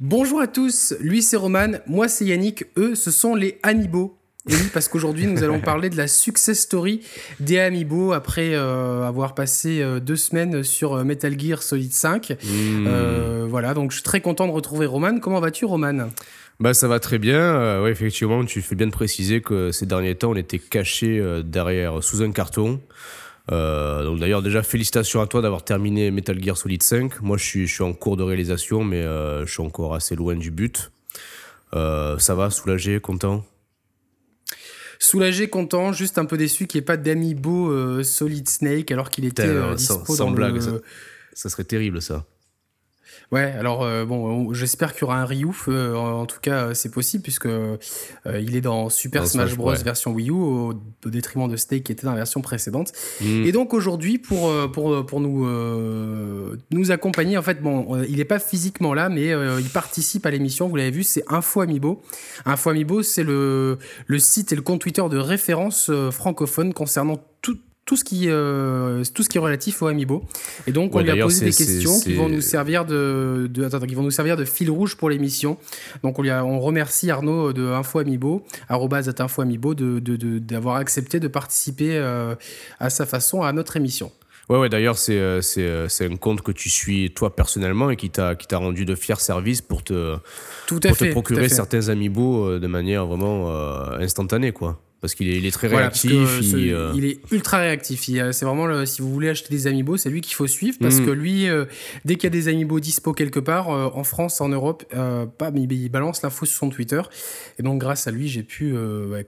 Bonjour à tous, lui c'est Roman, moi c'est Yannick, eux ce sont les Amiibo. Et oui, parce qu'aujourd'hui nous allons parler de la success story des Amiibo après euh, avoir passé euh, deux semaines sur euh, Metal Gear Solid 5. Hmm. voilà, donc je suis très content de retrouver Roman. Comment vas-tu Roman? Bah ça va très bien. ouais, effectivement, tu fais bien de préciser que ces derniers temps on était caché derrière sous un carton. Euh, donc d'ailleurs déjà félicitations à toi d'avoir terminé Metal Gear Solid 5. Moi je suis, je suis en cours de réalisation mais euh, je suis encore assez loin du but. Euh, ça va, soulagé, content? Soulagé, content, juste un peu déçu qu'il n'y ait pas d'amiibo Solid Snake alors qu'il était dispo sans, dans blague, le... ça, ça serait terrible ça. Ouais, alors euh, bon, j'espère qu'il y aura un Ryu. Euh, en, tout cas, c'est possible puisque euh, il est dans Super Smash Bros version Wii U au, détriment de Snake qui était dans la version précédente. Mm. Et donc aujourd'hui, pour pour pour nous nous accompagner, en fait, bon, il n'est pas physiquement là, mais il participe à l'émission. Vous l'avez vu, c'est Info Amiibo. Info Amiibo, c'est le le site et le compte Twitter de référence francophone concernant tout ce qui euh, tout ce qui est relatif au Amiibo. Et donc on lui a posé des questions qui vont nous servir de, de attends, qui vont nous servir de fil rouge pour l'émission. Donc on lui a, on remercie Arnaud de Info Amiibo Info Amiibo de d'avoir accepté de participer euh, à sa façon à notre émission. Ouais, ouais, d'ailleurs, c'est, euh, c'est, un compte que tu suis toi personnellement et qui t'a, qui t'a rendu de fiers services pour te, tout pour te procurer certains amiibo de manière vraiment instantanée, quoi. Parce qu'il est, très réactif. Euh, il, est ultra réactif. C'est vraiment, si vous voulez acheter des amiibo, c'est lui qu'il faut suivre. Parce mm. que lui, euh, dès qu'il y a des amiibo dispo quelque part, euh, en France, en Europe, pas, il, balance l'info sur son Twitter. Et donc, grâce à lui, j'ai pu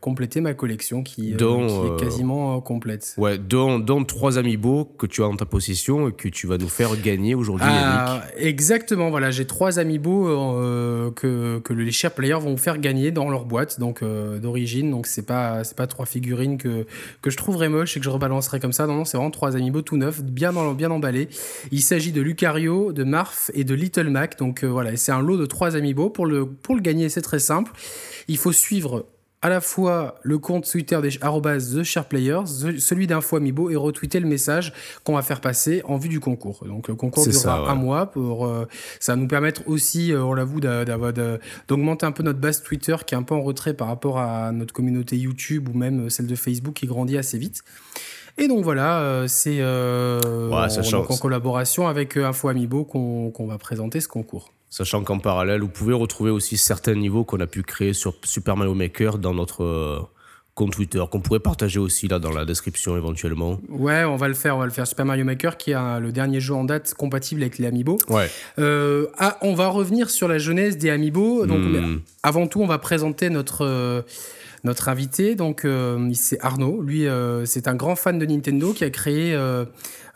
compléter ma collection qui, qui est quasiment complète. Ouais, dont trois amiibo que tu as en ta possession et que tu vas nous faire gagner aujourd'hui, ah, Exactement, voilà. J'ai trois amiibo que, que les chers players vont vous faire gagner dans leur boîte donc d'origine. Donc, c'est pas c'est pas trois figurines que, que je trouverais moche et que je rebalancerais comme ça. Non, non, c'est vraiment trois amiibo tout neufs, bien, bien emballés. Il s'agit de Lucario, de Marf et de Little Mac. Donc euh, voilà, c'est un lot de trois amiibo. Pour le, pour le gagner, c'est très simple. Il faut suivre à la fois le compte Twitter des TheSharePlayers, celui d'Info Amiibo, et retweeter le message qu'on va faire passer en vue du concours. Donc le concours durera un mois pour euh, ça va nous permettre aussi, euh, on l'avoue, d'augmenter un peu notre base Twitter qui est un peu en retrait par rapport à notre communauté YouTube ou même celle de Facebook qui grandit assez vite. Et donc voilà, euh, c'est en, collaboration avec Info Amiibo qu'on va présenter ce concours. Sachant qu'en parallèle, vous pouvez retrouver aussi certains niveaux qu'on a pu créer sur Super Mario Maker dans notre euh, compte Twitter, qu'on pourrait partager aussi là dans la description éventuellement. Ouais, on va le faire, on va le faire. Super Mario Maker qui est le dernier jeu en date compatible avec les Amiibo. Ouais. Euh, ah, on va revenir sur la jeunesse des Amiibo. Donc, hmm. avant tout, on va présenter notre. Euh, notre invité, donc c'est Arnaud. Lui, c'est un grand fan de Nintendo qui a créé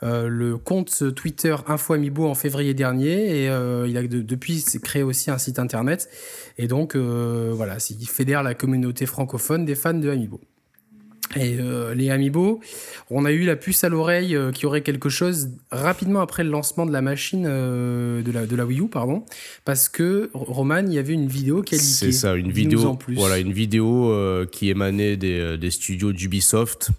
euh, le compte Twitter Info Amiibo en février dernier et euh, il a depuis créé aussi un site internet et donc euh, voilà, il fédère la communauté francophone des fans de Amiibo. Et les Amiibo, on a eu la puce à l'oreille qui aurait quelque chose rapidement après le lancement de la machine de, la, de la Wii U, pardon, parce que Roman, il y avait une vidéo qui a C'est ça, une vidéo, voilà, une vidéo qui émanait des, des studios d'Ubisoft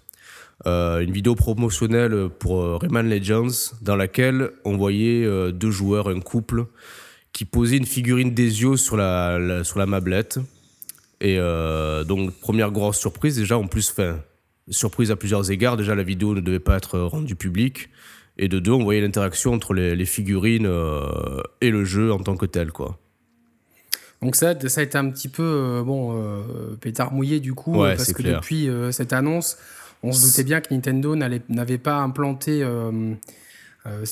euh, une vidéo promotionnelle pour euh, Rayman Legends dans laquelle on voyait euh, deux joueurs, un couple, qui posaient une figurine d'Ezio sur la, sur la mablette. Et donc, première grosse surprise, déjà, en plus, fin, surprise à plusieurs égards. Déjà, la vidéo ne devait pas être rendue publique. Et de deux, on voyait l'interaction entre les, figurines et le jeu en tant que tel, quoi. Donc ça, ça a été un petit peu bon pétard mouillé du coup parce que depuis cette annonce, on se doutait bien que Nintendo n'avait pas implanté euh, euh,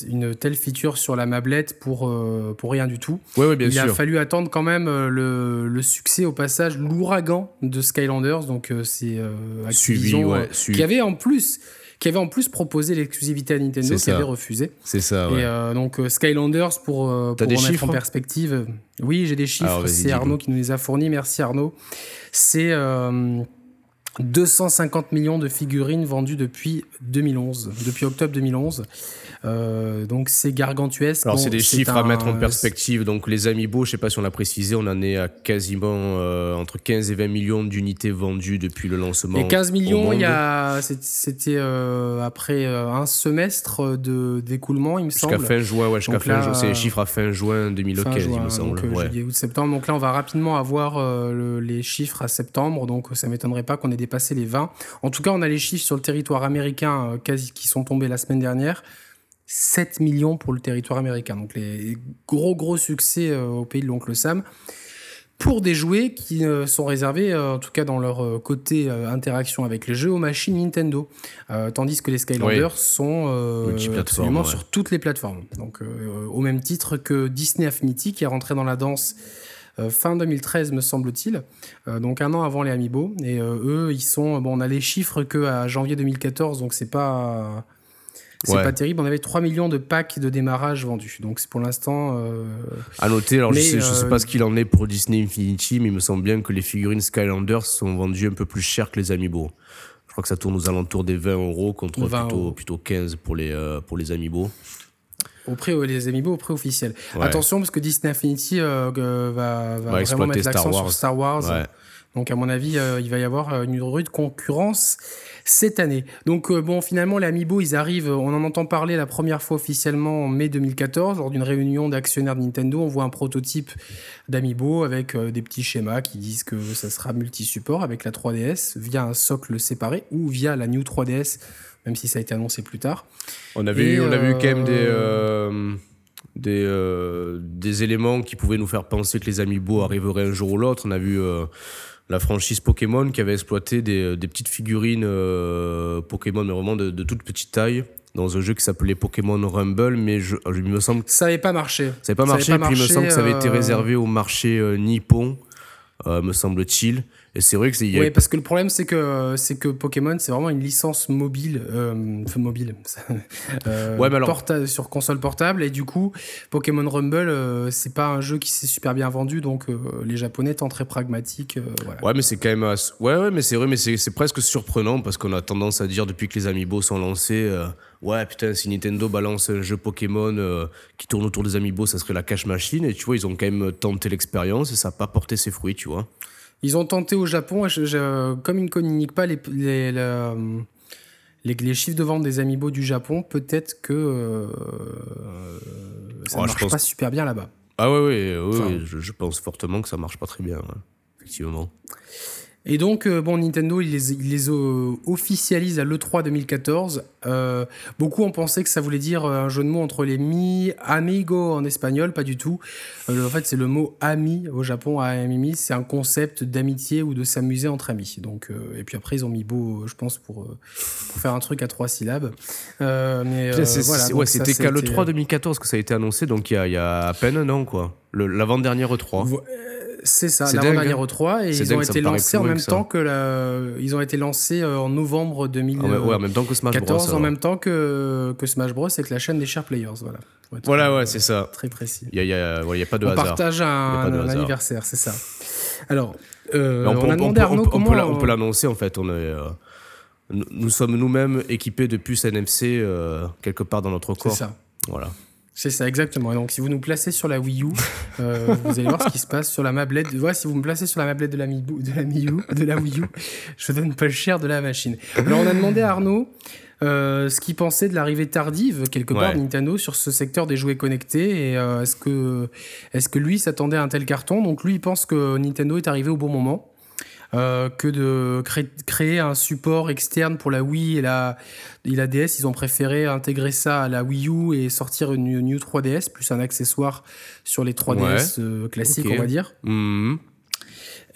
une telle feature sur la mablette pour, euh, pour rien du tout. Il a fallu attendre quand même le, le, succès au passage, l'ouragan de Skylanders, donc c'est Activision qui avait en plus qui avait en plus proposé l'exclusivité à Nintendo, qui avait refusé. C'est ça, ouais. Et donc Skylanders, pour, pour remettre en perspective, oui, j'ai des chiffres, c'est Arnaud qui nous les a fournis, merci Arnaud. C'est 250 millions de figurines vendues depuis 2011, depuis octobre 2011. Euh, donc c'est gargantuesque. Alors c'est des chiffres à mettre en perspective. Donc les Amiibo, je sais pas si on l'a précisé, on en est à quasiment euh, entre 15 et 20 millions d'unités vendues depuis le lancement. Et 15 millions, il y a, c'était euh, après un semestre de d'écoulement, il me semble. Jusqu'à fin juin, ouais, jusqu'à fin juin. C'est les chiffres à fin juin 2015, il me semble. Donc, juillet, août, septembre. Donc là, on va rapidement avoir les chiffres à septembre. Donc ça m'étonnerait pas qu'on ait dépassé les 20. En tout cas, on a les chiffres sur le territoire américain quasi qui sont tombés la semaine dernière. 7 millions pour le territoire américain. Donc les gros gros succès euh, au pays de l'oncle Sam pour des jouets qui euh, sont réservés, euh, en tout cas dans leur côté interaction avec les jeux, aux machines Nintendo. tandis que les Skylanders sont absolument sur toutes les plateformes. Donc au même titre que Disney Affinity qui est rentré dans la danse fin 2013 me semble-t-il, donc un an avant les Amiibo. Et eux, ils sont, bon, on a les chiffres que à janvier 2014, donc c'est pas c'est pas terrible. On avait 3 millions de packs de démarrage vendus. Donc c'est pour l'instant. Euh... À noter, alors je, sais, sais pas euh, ce qu'il en est pour Disney Infinity, mais il me semble bien que les figurines Skylanders sont vendues un peu plus cher que les Amiibo. Je crois que ça tourne aux alentours des 20 euros contre plutôt, plutôt 15 pour les, euh, pour les Amiibo. Au prix, les Amiibo au prix officiel. Attention, parce que Disney Infinity euh, va, va, vraiment mettre l'accent sur Star Wars. Donc à mon avis, il va y avoir une rude concurrence cette année. Donc euh, bon, finalement, les Amiibo, ils arrivent, on en entend parler la première fois officiellement en mai 2014, lors d'une réunion d'actionnaires de Nintendo. On voit un prototype d'Amiibo avec euh, des petits schémas qui disent que ça sera multi-support avec la 3DS via un socle séparé ou via la New 3DS, même si ça a été annoncé plus tard. On avait, eu, on avait eu quand même des... Euh, des, des éléments qui pouvaient nous faire penser que les Amiibo arriveraient un jour ou l'autre. On a vu la franchise Pokémon qui avait exploité des, euh, petites figurines euh, Pokémon, mais vraiment de, toute petite taille dans un jeu qui s'appelait Pokémon Rumble, mais je, il me semble que ça n'avait pas marché. Ça n'avait pas, marché, puis il me semble que ça avait été euh, réservé au marché nippon, me semble-t-il. Et c'est vrai que c'est. Oui, parce que le problème, c'est que, c'est que Pokémon, c'est vraiment une licence mobile, euh, mobile, euh, ouais, mais alors... sur console portable. Et du coup, Pokémon Rumble, euh, c'est pas un jeu qui s'est super bien vendu, donc euh, les Japonais étant très pragmatiques. Voilà. Ouais, mais c'est quand même. Ouais, ouais, mais c'est vrai, mais c'est presque surprenant parce qu'on a tendance à dire depuis que les Amiibo sont lancés. Ouais, putain, si Nintendo balance un jeu Pokémon qui tourne autour des Amiibo, ça serait la cash machine. Et tu vois, ils ont quand même tenté l'expérience et ça n'a pas porté ses fruits, tu vois. Ils ont tenté au Japon, comme ils ne communiquent pas les, les, les, chiffres de vente des Amiibo du Japon, peut-être que euh, ça ne marche pas super bien là-bas. Ah ouais, ouais, je, pense fortement que ça marche pas très bien, effectivement. Et donc, euh, bon, Nintendo, il les, il les euh, officialise à l'E3 2014. Euh, beaucoup ont pensé que ça voulait dire un jeu de mots entre les mi, amigo en espagnol, pas du tout. en fait, c'est le mot ami au Japon, amimi, c'est un concept d'amitié ou de s'amuser entre amis. Donc, et puis après, ils ont mis beau, je pense, pour, pour faire un truc à trois syllabes. mais voilà, ouais, c'était qu'à l'E3 2014 que ça a été annoncé, donc il y a, y a, à peine un an, quoi. L'avant-dernière E3. C'est ça, l'avant-dernière E3 et ils ont été lancés en même temps que la... ils ont été lancés euh, en novembre 2014 ouais, en même temps que Smash Bros. en même temps que, que Smash Bros avec la chaîne des Share Players, voilà. Voilà, ouais, c'est ça. Très précis. Il n'y a, y a, pas de on hasard. partage un, anniversaire, c'est ça. Alors, euh, on, a demandé à Arnaud comment... On peut l'annoncer, en fait. On est, euh, nous sommes nous-mêmes équipés de puces NFC quelque part dans notre corps. C'est ça. Voilà. C'est ça, exactement. donc, si vous nous placez sur la Wii U, euh, vous allez voir ce qui se passe sur la mablette. Ouais, si vous me placez sur la mablette de la, Mi, de la, de la Wii U, je donne pas le cher de la machine. Alors, on a demandé à Arnaud euh, ce qu'il pensait de l'arrivée tardive, quelque part, de Nintendo sur ce secteur des jouets connectés. Et euh, est-ce que, est que lui s'attendait à un tel carton? Donc, lui, il pense que Nintendo est arrivé au bon moment. Euh, que de créer un support externe pour la Wii et la, la DS. Ils ont préféré intégrer ça à la Wii U et sortir une New 3DS, plus un accessoire sur les 3DS euh, classiques, on va dire. Mhm.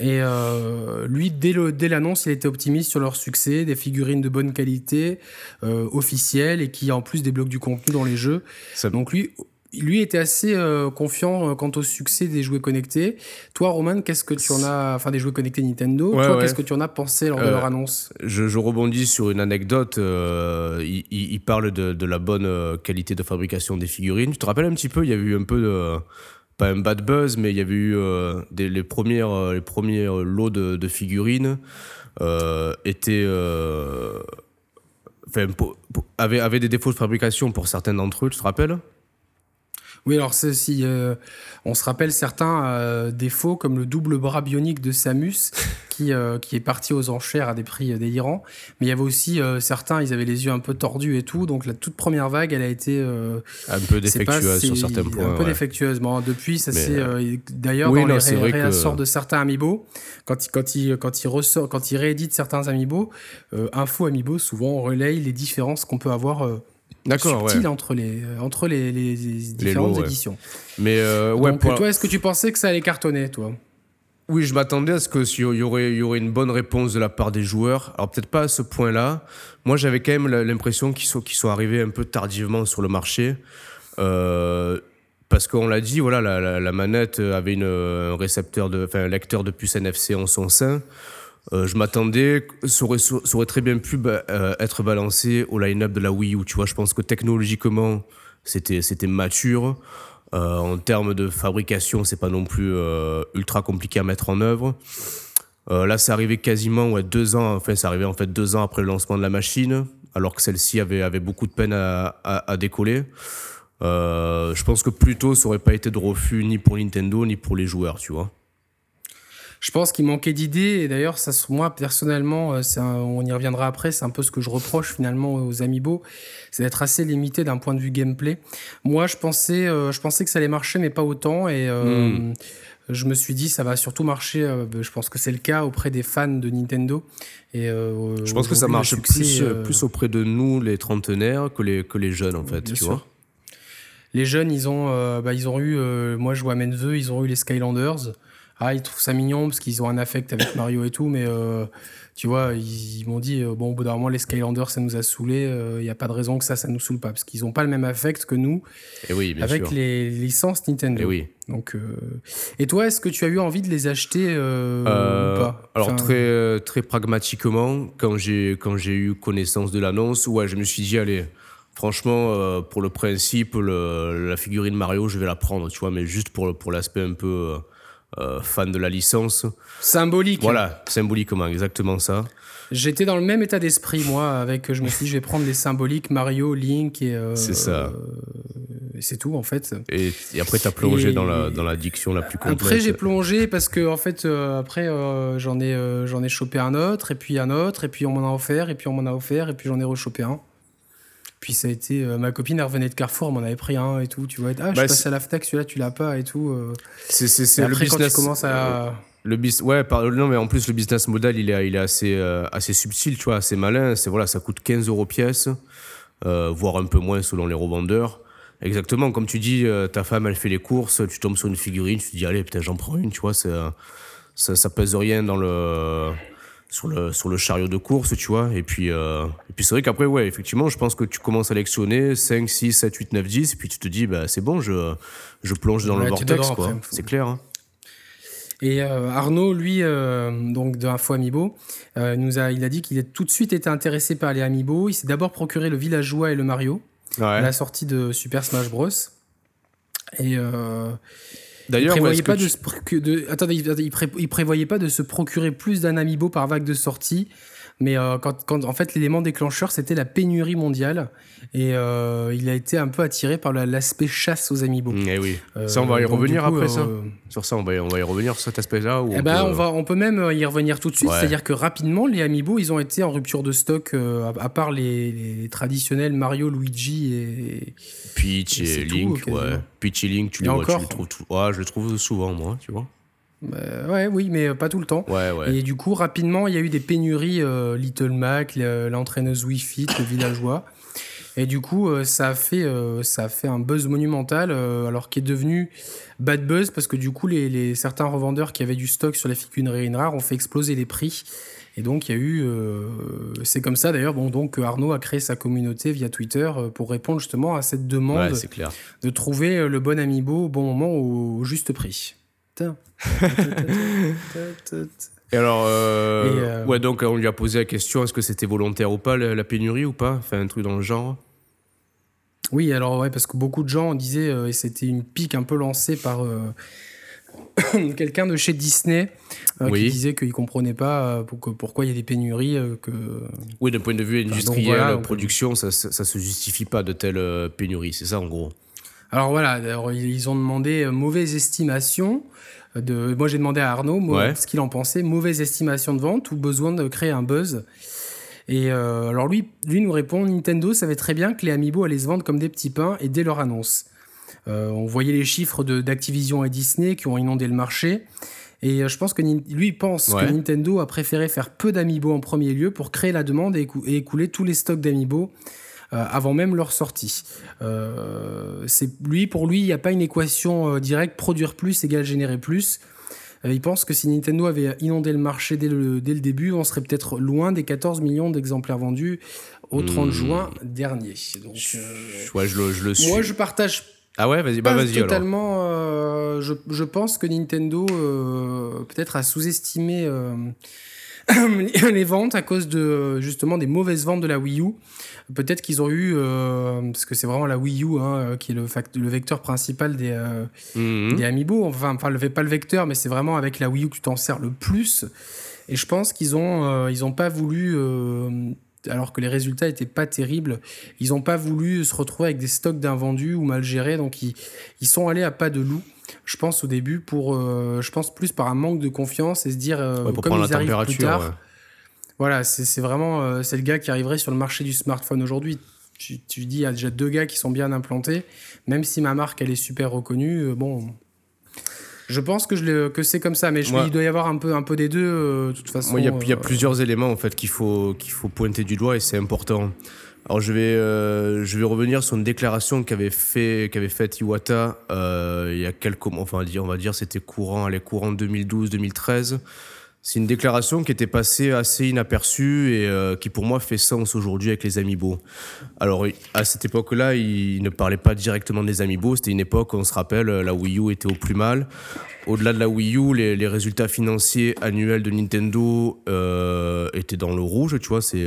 Et euh, lui, dès l'annonce, dès il était optimiste sur leur succès, des figurines de bonne qualité, officielles, et qui en plus débloquent du contenu dans les jeux. Donc lui, lui était assez euh, confiant euh, quant au succès des jouets connectés. Toi, Roman, qu'est-ce que tu en as, enfin des jouets connectés Nintendo, toi, qu'est-ce que tu en as pensé lors de leur euh, annonce je, rebondis sur une anecdote. il, il, parle de, de, la bonne qualité de fabrication des figurines. Tu te rappelles un petit peu, il y a eu un peu de pas un bad buzz, mais il y avait eu des, les, premières, les premiers lots de, de figurines étaient enfin, avait, avait des défauts de fabrication pour certains d'entre eux, tu te rappelles? Oui, alors si euh, on se rappelle certains euh, défauts comme le double bras bionique de Samus qui, euh, qui est parti aux enchères à des prix délirants, mais il y avait aussi certains, ils avaient les yeux un peu tordus et tout, donc la toute première vague, elle a été un peu défectueuse sur certains points. Un peu défectueuse. Bon, depuis, ça c'est d'ailleurs dans les réassorts de certains amiibo, quand il quand il quand il ressort, quand il réédite certains amiibo, Info Amiibo souvent relaye les différences qu'on peut avoir D'accord, subtil entre les euh, entre les, les, différentes éditions. Mais euh, ouais, Donc, toi, est-ce que tu pensais que ça allait cartonner, toi? Oui, je m'attendais à ce que s'il y aurait y aurait une bonne réponse de la part des joueurs. Alors peut-être pas à ce point-là. Moi, j'avais quand même l'impression qu'ils sont qu'ils sont arrivés un peu tardivement sur le marché. Euh, parce qu'on l'a dit, voilà, la, la, manette avait une, un récepteur de, enfin, un lecteur de puce NFC en son sein. Euh, je m'attendais, ça aurait, très bien pu euh, être balancé au line-up de la Wii U. Je pense que technologiquement, c'était, mature. Euh, en termes de fabrication, c'est pas non plus ultra compliqué à mettre en œuvre. là, c'est arrivé quasiment deux ans. Enfin, c'est arrivé en fait deux ans après le lancement de la machine, alors que celle-ci avait, beaucoup de peine à, décoller. je pense que plutôt, ça aurait pas été de refus ni pour Nintendo ni pour les joueurs, je pense qu'il manquait d'idées. Et d'ailleurs, ça, moi, personnellement, euh, on y reviendra après, c'est un peu ce que je reproche finalement aux Amiibo, c'est d'être assez limité d'un point de vue gameplay. Moi, je pensais, euh, je pensais que ça allait marcher, mais pas autant. Et euh, hmm. je me suis dit, ça va surtout marcher. je pense que c'est le cas auprès des fans de Nintendo. Et, je pense que ça marche plus, plus auprès de nous, les trentenaires, que les, que les jeunes, en fait. tu vois les jeunes, ils ont, bah, ils ont eu, moi je vois Menveux, ils ont eu les Skylanders. Ah, ils trouvent ça mignon parce qu'ils ont un affect avec Mario et tout, mais euh, tu vois, ils, m'ont dit euh, bon, au bout d'un moment, les Skylanders, ça nous a saoulés. Il euh, n'y a pas de raison que ça, ça nous saoule pas parce qu'ils n'ont pas le même affect que nous et oui, bien avec les licences Nintendo. Et oui. Donc, et toi, est-ce que tu as eu envie de les acheter ou pas? Alors très très pragmatiquement, quand j'ai quand j'ai eu connaissance de l'annonce, ouais, je me suis dit allez. Franchement, pour le principe, la figurine Mario, je vais la prendre, tu vois, mais juste pour, pour l'aspect un peu euh, fan de la licence. Symbolique. Voilà, symboliquement, exactement ça. J'étais dans le même état d'esprit, moi, avec, je me suis dit, je vais prendre les symboliques Mario, Link et. Euh, c'est ça. Euh, et c'est tout, en fait. Et, après, tu as plongé dans, la, dans l'addiction la plus complète. Après, j'ai plongé parce que, en fait, après, j'en ai, j'en ai chopé un autre, et puis un autre, et puis on m'en a offert, et puis on m'en a offert, et puis j'en ai rechopé un. Puis ça a été. Euh, ma copine, elle revenait de Carrefour, elle m'en avait pris un et tout. Tu vois, ah, je bah, passe à la FTAC, celui-là, tu l'as pas et tout. Euh. C'est le business. Quand tu à. Euh, le ouais, non, mais en plus, le business model, il est, il est assez, assez subtil, tu vois, assez malin. C'est voilà, ça coûte 15 euros pièce, voire un peu moins selon les revendeurs. Exactement, comme tu dis, ta femme, elle fait les courses, tu tombes sur une figurine, tu te dis, allez, peut-être j'en prends une, tu vois, ça, ça pèse rien dans le sur le, sur le chariot de course, tu vois. Et puis, euh, et puis c'est vrai qu'après, ouais, effectivement, je pense que tu commences à lectionner 5, 6, 7, 8, 9, 10, et puis tu te dis, bah, c'est bon, je, je plonge dans le vortex, quoi. C'est clair. Hein. Et euh, Arnaud, lui, euh, donc de Info Amiibo, nous a, il a dit qu'il a tout de suite été intéressé par les Amiibo. Il s'est d'abord procuré le Villageois et le Mario à la sortie de Super Smash Bros. Et D'ailleurs, il prévoyait pas de, il, prévoyait pas de se procurer plus d'un amiibo par vague de sortie. Mais euh, quand, quand, en fait, l'élément déclencheur, c'était la pénurie mondiale. Et euh, il a été un peu attiré par l'aspect chasse aux amiibo. Eh oui. ça, on va y revenir après ça. Sur ça, on va, on va y revenir sur cet aspect-là. Eh on, ben, on, va, on peut même y revenir tout de suite. C'est-à-dire que rapidement, les amiibo, ils ont été en rupture de stock, à, part les, traditionnels Mario, Luigi et. Peach et, Link, ouais. Peach et Link, tu, le, tu le trouves tout. Ouais, je le trouve souvent, moi, tu vois. Euh, ouais, oui, mais pas tout le temps. Ouais, ouais. Et du coup, rapidement, il y a eu des pénuries euh, Little Mac, l'entraîneuse Wii Fit, le villageois. Et du coup, euh, ça, a fait, ça a fait un buzz monumental, alors qui est devenu bad buzz, parce que du coup, les, certains revendeurs qui avaient du stock sur les figurines rares ont fait exploser les prix. Et donc, il y a eu. c'est comme ça d'ailleurs bon, donc, Arnaud a créé sa communauté via Twitter pour répondre justement à cette demande clair. de trouver le bon amiibo au bon moment au juste prix. Et alors, euh, euh, ouais, donc on lui a posé la question est-ce que c'était volontaire ou pas, la, pénurie ou pas Enfin, un truc dans le genre? Oui, alors ouais, parce que beaucoup de gens disaient, et c'était une pique un peu lancée par quelqu'un de chez Disney qui disait qu'il comprenait pas pourquoi il y a des pénuries. que... Oui, d'un point de vue industriel, production, ça, ça, se justifie pas de telles pénuries, c'est ça en gros? Alors voilà, ils ont demandé mauvaise estimation. De... Moi j'ai demandé à Arnaud ce qu'il en pensait, mauvaise estimation de vente ou besoin de créer un buzz. Et euh, alors lui, lui nous répond Nintendo savait très bien que les Amiibo allaient se vendre comme des petits pains et dès leur annonce. Euh, on voyait les chiffres d'Activision et Disney qui ont inondé le marché. Et euh, je pense que lui pense que Nintendo a préféré faire peu d'Amiibo en premier lieu pour créer la demande et, écouler tous les stocks d'Amiibo avant même leur sortie. c'est lui pour lui, il n'y a pas une équation directe produire plus égale générer plus. Euh, il pense que si Nintendo avait inondé le marché dès le, dès le début, on serait peut-être loin des 14 millions d'exemplaires vendus au 30 hmm. juin dernier. Donc, euh, je, le, je le suis. Moi, je partage ah ouais, vas-y, bah vas-y totalement. Euh, je, je, pense que Nintendo peut-être a sous-estimé les ventes à cause de justement des mauvaises ventes de la Wii U. Peut-être qu'ils ont eu, euh, parce que c'est vraiment la Wii U hein, euh, qui est le, le, vecteur principal des, euh, mhm. des Amiibo. Enfin, enfin, pas le vecteur, mais c'est vraiment avec la Wii U que tu t'en sers le plus. Et je pense qu'ils ont, ils ont pas voulu, alors que les résultats étaient pas terribles, ils ont pas voulu se retrouver avec des stocks d'invendus ou mal gérés. Donc ils, ils sont allés à pas de loup je pense au début pour je pense plus par un manque de confiance et se dire comme ils arrivent plus tard voilà, c'est vraiment euh, c'est le gars qui arriverait sur le marché du smartphone aujourd'hui. Tu, tu, dis, il y a déjà deux gars qui sont bien implantés. Même si ma marque, elle est super reconnue, euh, bon. Je pense que, je que c'est comme ça, mais je, il doit y avoir un peu, un peu des deux, euh, de toute façon. Il y, y, a plusieurs éléments en fait qu'il faut, qu'il faut pointer du doigt et c'est important. Alors je vais, je vais revenir sur une déclaration qu'avait fait, faite Iwata il y a quelques mois, enfin on va dire c'était courant, allez, courant 2012-2013. C'est une déclaration qui était passée assez inaperçue et euh, qui pour moi fait sens aujourd'hui avec les Amiibo. Alors à cette époque-là, il ne parlait pas directement des Amiibo, c'était une époque, on se rappelle, la Wii U était au plus mal. Au-delà de la Wii U, les, résultats financiers annuels de Nintendo euh, étaient dans le rouge, tu vois, c'est...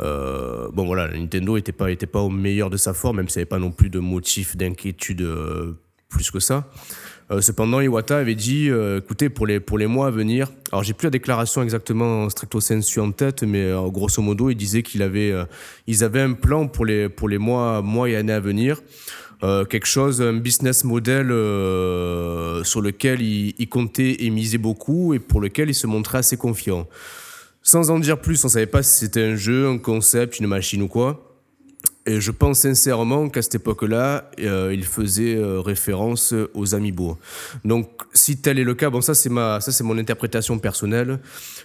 Euh, bon voilà, Nintendo n'était pas, au meilleur de sa forme, même s'il n'y avait pas non plus de motif d'inquiétude plus que ça. Euh, cependant, Iwata avait dit, euh, écoutez, pour les, mois à venir, alors j'ai plus la déclaration exactement stricto sensu en tête, mais euh, grosso modo, il disait qu'il avait, ils avaient un plan pour les, mois et années à venir. quelque chose, un business model sur lequel il, il, comptait et misait beaucoup et pour lequel il se montrait assez confiant. Sans en dire plus, on savait pas si c'était un jeu, un concept, une machine ou quoi. Et je pense sincèrement qu'à cette époque-là, euh, il faisait euh, référence aux amiibo. Donc, si tel est le cas, bon, ça c'est ma, ça c'est mon interprétation personnelle,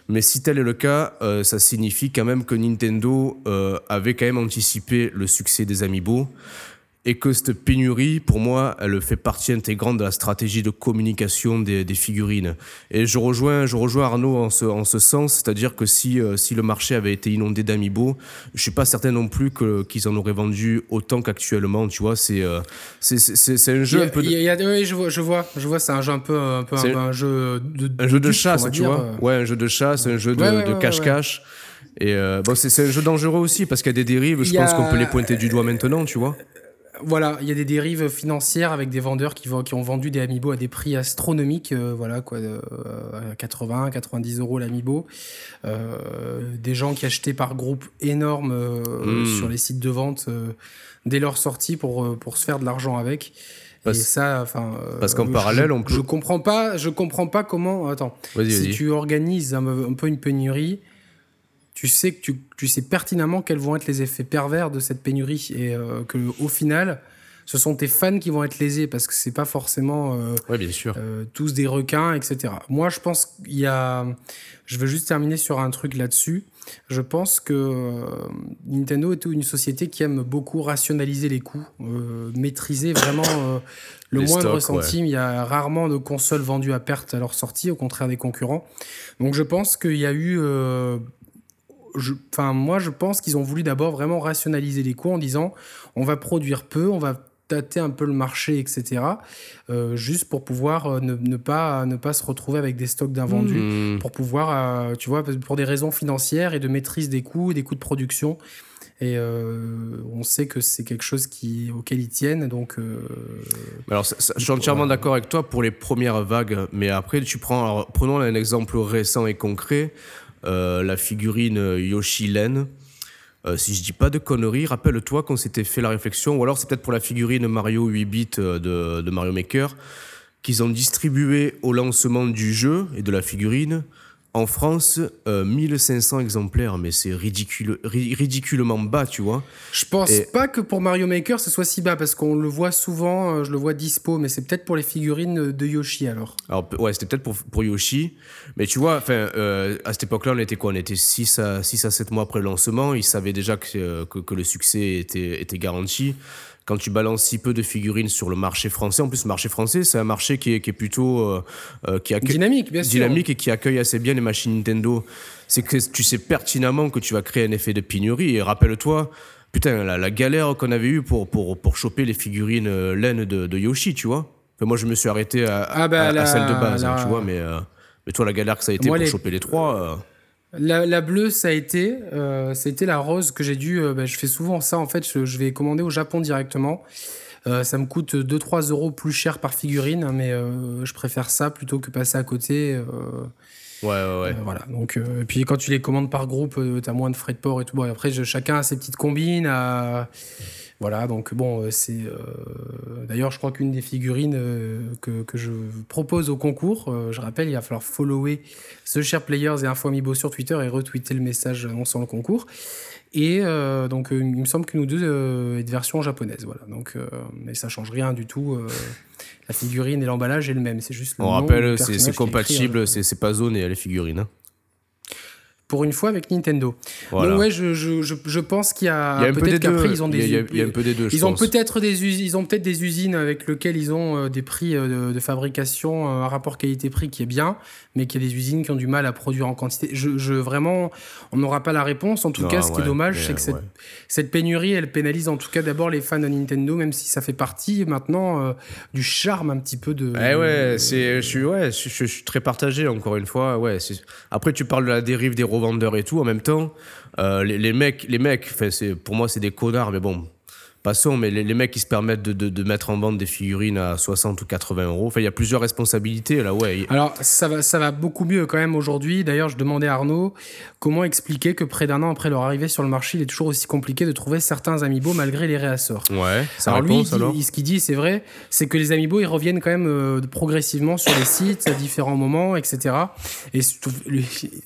mais si tel est le cas, euh, ça signifie quand même que Nintendo avait quand même anticipé le succès des amiibo et que cette pénurie, pour moi, elle fait partie intégrante de la stratégie de communication des, figurines. Et je rejoins, je rejoins Arnaud en ce, en ce sens, c'est-à-dire que si, euh, si le marché avait été inondé d'amiibo, je suis pas certain non plus qu'ils en auraient vendu autant qu'actuellement, tu vois, c'est euh, c'est un jeu un peu... oui, je vois, je vois, je vois c'est un jeu un peu, un, peu un, jeu de... Un jeu de chasse, tu vois. Ouais, un jeu de chasse, un jeu de cache-cache. Et euh, bon, c'est un jeu dangereux aussi parce qu'il y a des dérives. Je pense qu'on peut les pointer du doigt maintenant, tu vois. Voilà, il y a des dérives financières avec des vendeurs qui, qui ont vendu des Amiibo à des prix astronomiques, euh, voilà quoi, 80, 90 euros l'Amiibo. Euh, des gens qui achetaient par groupe énorme euh, hmm. sur les sites de vente dès leur sortie pour, pour se faire de l'argent avec. Parce, Et ça, enfin. Parce qu'en parallèle, on peut... Je comprends pas, je comprends pas comment. Attends. si tu organises un, peu une pénurie, tu sais que tu, sais pertinemment quels vont être les effets pervers de cette pénurie et euh, que au final ce sont tes fans qui vont être lésés parce que c'est pas forcément euh, bien sûr. Euh, tous des requins etc moi je pense qu'il y a je veux juste terminer sur un truc là-dessus. Je pense que Nintendo est une société qui aime beaucoup rationaliser les coûts maîtriser vraiment le moindre centime. Il y a rarement de consoles vendues à perte à leur sortie au contraire des concurrents. Donc je pense qu'il y a eu enfin, moi, je pense qu'ils ont voulu d'abord vraiment rationaliser les coûts en disant on va produire peu, on va tâter un peu le marché, etc. Euh, juste pour pouvoir euh, ne, pas, ne pas se retrouver avec des stocks d'invendus, mmh. pour pouvoir, euh, tu vois, pour des raisons financières et de maîtrise des coûts, des coûts de production. Et on sait que c'est quelque chose qui, auquel ils tiennent. Donc, alors, je suis entièrement d'accord avec toi pour les premières vagues, mais après, tu prends, prenons un exemple récent et concret, la figurine Yoshi Len. si je dis pas de conneries, rappelle-toi qu'on s'était fait la réflexion, ou alors c'est peut-être pour la figurine Mario 8 bits de, de Mario Maker, qu'ils ont distribué au lancement du jeu et de la figurine en France, 1500 euh, exemplaires, mais c'est ridicule, ridiculement bas, tu vois. Je pense pas que pour Mario Maker ce soit si bas, parce qu'on le voit souvent, euh, je le vois dispo, mais c'est peut-être pour les figurines de Yoshi alors. Alors, ouais, c'était peut-être pour, pour Yoshi, mais tu vois, euh, à cette époque-là, on était quoi? On était 6 à, 6 à 7 mois après le lancement, ils savaient déjà que, que, que le succès était, était garanti quand tu balances si peu de figurines sur le marché français, en plus le marché français c'est un marché qui est, qui est plutôt euh, euh, qui accueille, dynamique, bien sûr. dynamique et qui accueille assez bien les machines Nintendo. C'est que tu sais pertinemment que tu vas créer un effet de pénurie. Et rappelle-toi, putain, la, galère qu'on avait eue pour, pour, pour choper les figurines euh, laine de, Yoshi, tu vois. moi je me suis arrêté à, ah bah, celle de base, hein, tu vois, mais, mais toi la galère que ça a été pour choper les trois. La, bleue, ça a été, euh, la rose que j'ai dû. Euh, bah, je fais souvent ça en fait. Je, vais commander au Japon directement. Euh, ça me coûte 2-3 euros plus cher par figurine, hein, mais euh, je préfère ça plutôt que passer à côté. ouais, ouais, ouais. voilà. Donc, et puis quand tu les commandes par groupe, tu as moins de frais de port et tout. Bon, après, chacun a ses petites combines. À voilà, donc bon, euh, c'est. Euh, d'ailleurs, je crois qu'une des figurines euh, que, que, je propose au concours, je rappelle, il va falloir follower The Share Players et Info Amiibo sur Twitter et retweeter le message annonçant le concours. Et donc, il me semble que nous deux est de version japonaise. Voilà, donc, mais ça change rien du tout. la figurine et l'emballage est le même, c'est juste. On rappelle, c'est compatible, c'est pas zone et les figurines. Hein pour une fois avec Nintendo. Donc ouais, je, je, je, pense qu'il y a, peut-être qu'après ils ont des il y a, un peu des deux, ils ont peut-être des usines, ils ont peut-être des usines avec lesquelles ils ont euh, des prix euh, de, fabrication euh, un rapport qualité-prix qui est bien, mais qu'il y a des usines qui ont du mal à produire en quantité. Je, je vraiment, on n'aura pas la réponse. En tout cas, ce qui est dommage, c'est que cette, cette, pénurie, elle pénalise en tout cas d'abord les fans de Nintendo, même si ça fait partie maintenant du charme un petit peu de. Eh ouais, c'est, je suis ouais, je, suis très partagé encore une fois. Ouais, après tu parles de la dérive des vendeurs et tout. En même temps, euh, les, mecs, les mecs, pour moi, c'est des connards, mais bon, passons. Mais les, mecs qui se permettent de, de, mettre en vente des figurines à 60 ou 80 euros, enfin, il y a plusieurs responsabilités là, ouais. Alors, ça va, ça va beaucoup mieux quand même aujourd'hui. D'ailleurs, je demandais à Arnaud comment expliquer que près d'un an après leur arrivée sur le marché, il est toujours aussi compliqué de trouver certains amiibo malgré les réassorts. Ouais, ça alors, lui, ce qu'il dit, c'est vrai, c'est que les amiibo, ils reviennent quand même euh, progressivement sur les sites à différents moments, etc. Et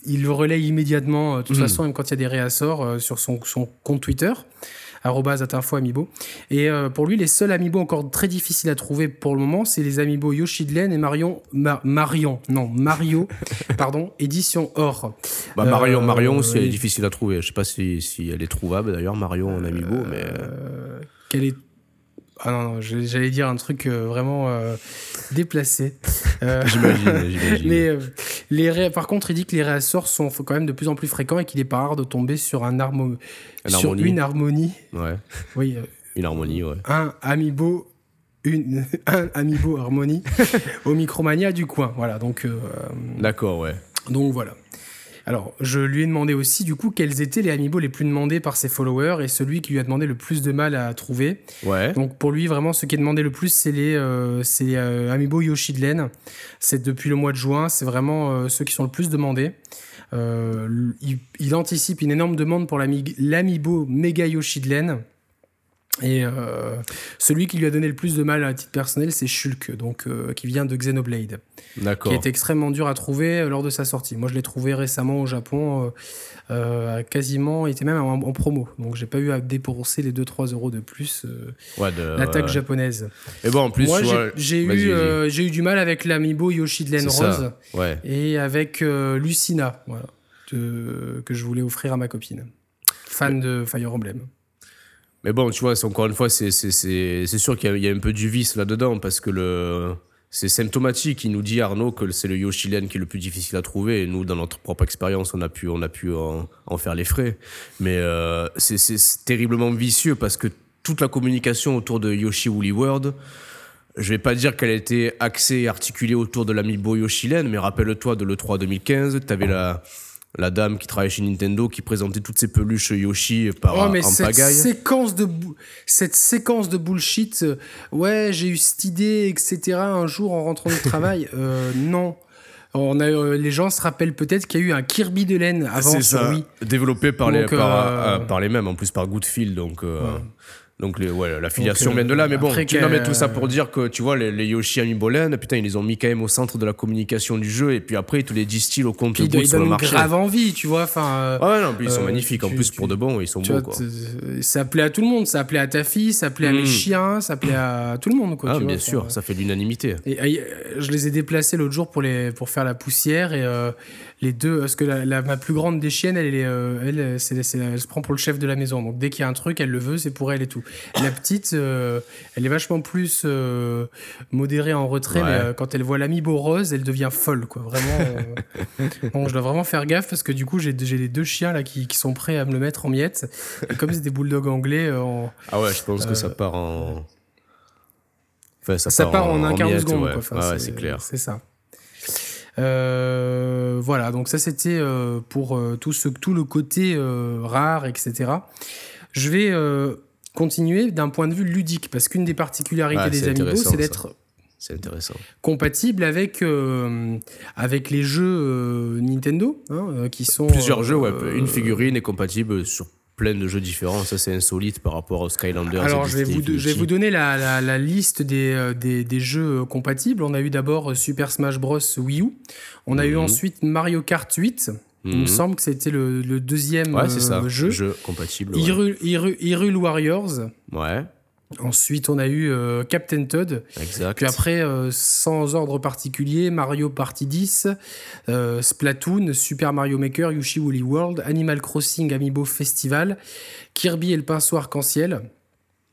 il le relaye immédiatement, euh, de toute hmm. façon, même quand il y a des réassorts euh, sur son, son compte Twitter info amiibo. Et euh, pour lui, les seuls amiibo encore très difficiles à trouver pour le moment, c'est les amiibo Yoshidlen et Marion, Marion, non, Mario, pardon, édition or. Bah, Marion, euh, Marion, c'est difficile à trouver. Je sais pas si, si elle est trouvable d'ailleurs, Marion en amiibo, mais. Euh, quelle est ah non, non j'allais dire un truc euh, vraiment euh, déplacé. Euh, j'imagine, Mais les par contre, il dit que les réassorts sont quand même de plus en plus fréquents et qu'il est pas rare de tomber sur, un sur une harmonie. Ouais. Oui. une harmonie, ouais. Un amiibo une, un Amiibo Harmonie au Micromania du coin. Voilà, donc. D'accord, ouais. Donc voilà. Alors, je lui ai demandé aussi, du coup, quels étaient les amiibo les plus demandés par ses followers et celui qui lui a demandé le plus de mal à trouver. Ouais. Donc, pour lui, vraiment, ce qui est demandé le plus, c'est les, euh, c'est, euh, amiibo Yoshi de laine. C'est depuis le mois de juin, c'est vraiment euh, ceux qui sont le plus demandés. Il, il, anticipe une énorme demande pour l'amiibo Mega Yoshi de laine. Et euh, celui qui lui a donné le plus de mal à titre personnel, c'est Shulk, donc, euh, qui vient de Xenoblade. D'accord. Qui est extrêmement dur à trouver euh, lors de sa sortie. Moi, je l'ai trouvé récemment au Japon, euh, quasiment, il était même en, promo. Donc, j'ai pas eu à dépenser les 2-3 euros de plus ouais, l'attaque japonaise. Et bon, en plus, moi, j'ai eu, j'ai eu du mal avec l'amiibo Yoshi de Rose ouais. et avec Lucina, voilà, que je voulais offrir à ma copine, fan de Fire Emblem. Mais bon, tu vois, encore une fois, c'est sûr qu'il y, a un peu du vice là-dedans parce que. C'est symptomatique. Il nous dit, Arnaud, que c'est le Yoshilen qui est le plus difficile à trouver. Et nous, dans notre propre expérience, on a pu, en, faire les frais. Mais euh, c'est terriblement vicieux parce que toute la communication autour de Yoshi Woolly World, je vais pas dire qu'elle était axée et articulée autour de l'amiibo Yoshilen, mais rappelle-toi de l'E3 2015, tu avais la la dame qui travaille chez Nintendo qui présentait toutes ces peluches Yoshi par oh, mais en cette pagaille. Séquence de cette séquence de bullshit, euh, ouais, j'ai eu cette idée, etc. un jour en rentrant du travail. Euh, non. On a, euh, les gens se rappellent peut-être qu'il y a eu un Kirby de laine avant C'est ça, développé par, les, par, par les mêmes, en plus par Goodfield. Donc, donc les, ouais, l'affiliation Donc, euh, vient de là. Mais bon, tu, non, mais tout ça pour dire que tu vois, les, les Yoshi Amiibo Land, putain, ils les ont mis quand même au centre de la communication du jeu. Et puis après, ils te les distillent au compte ils gouttes sur le marché. grave envie, tu vois. Enfin, euh, Ouais, non, puis ils sont Euh, magnifiques. En plus, tu- pour de bon, ils sont beaux. vois, Quoi. ça plaît à tout le monde. Ça plaît à ta fille, ça plaît à mes Mm. chiens, ça plaît à tout le monde, quoi. Ah, tu bien vois, sûr, ça fait l'unanimité. Et euh, je les ai déplacés l'autre jour pour, les, pour faire la poussière et euh, les deux, parce que la, la- ma plus grande des chiennes, elle, est, euh, elle, c'est- c'est- elle se prend pour le chef de la maison. Donc dès qu'il y a un truc, elle le veut, c'est pour elle et tout. La petite, euh, elle est vachement plus euh, modérée en retrait, Ouais. mais euh, quand elle voit l'amiibo rose, elle devient folle, quoi. Vraiment. euh, bon, je dois vraiment faire gaffe parce que du coup, j'ai j'ai les deux chiens là qui, qui sont prêts à me le mettre en miettes. Et comme c'est des bulldogs anglais, euh, en- Ah ouais, je pense que ça part en. Enfin, ça, ça part en un quart de seconde. ouais. quoi. Enfin, Ouais, ouais, c'est clair. C'est ça. Euh, voilà, donc ça c'était euh, pour euh, tout, ce, tout le côté rare, etc. Je vais continuer d'un point de vue ludique, parce qu'une des particularités Ouais, des Amiibo, c'est d'être C'est intéressant. compatible avec, euh, avec les jeux euh, Nintendo, hein, qui sont... Plusieurs euh, jeux, ouais. Une figurine est compatible sur plein de jeux différents. Ça, c'est insolite par rapport aux Skylanders. Alors, je vais, vous, je vais vous donner la, la- la liste des, euh, des, des jeux compatibles. On a eu d'abord Super Smash Bros. Wii U. On a eu Mhm. ensuite Mario Kart 8. Il me Mhm. semble que c'était le, le deuxième Ouais, c'est ça. euh, jeu. Jeu compatible. ouais. Hyrule, Hyrule- Hyrule Warriors. Ouais, Ensuite, on a eu euh, Captain Toad. exact. Puis après, euh, sans ordre particulier, Mario Party 10, euh, Splatoon, Super Mario Maker, Yoshi Woolly World, Animal Crossing Amiibo Festival, Kirby et le pinceau arc-en-ciel.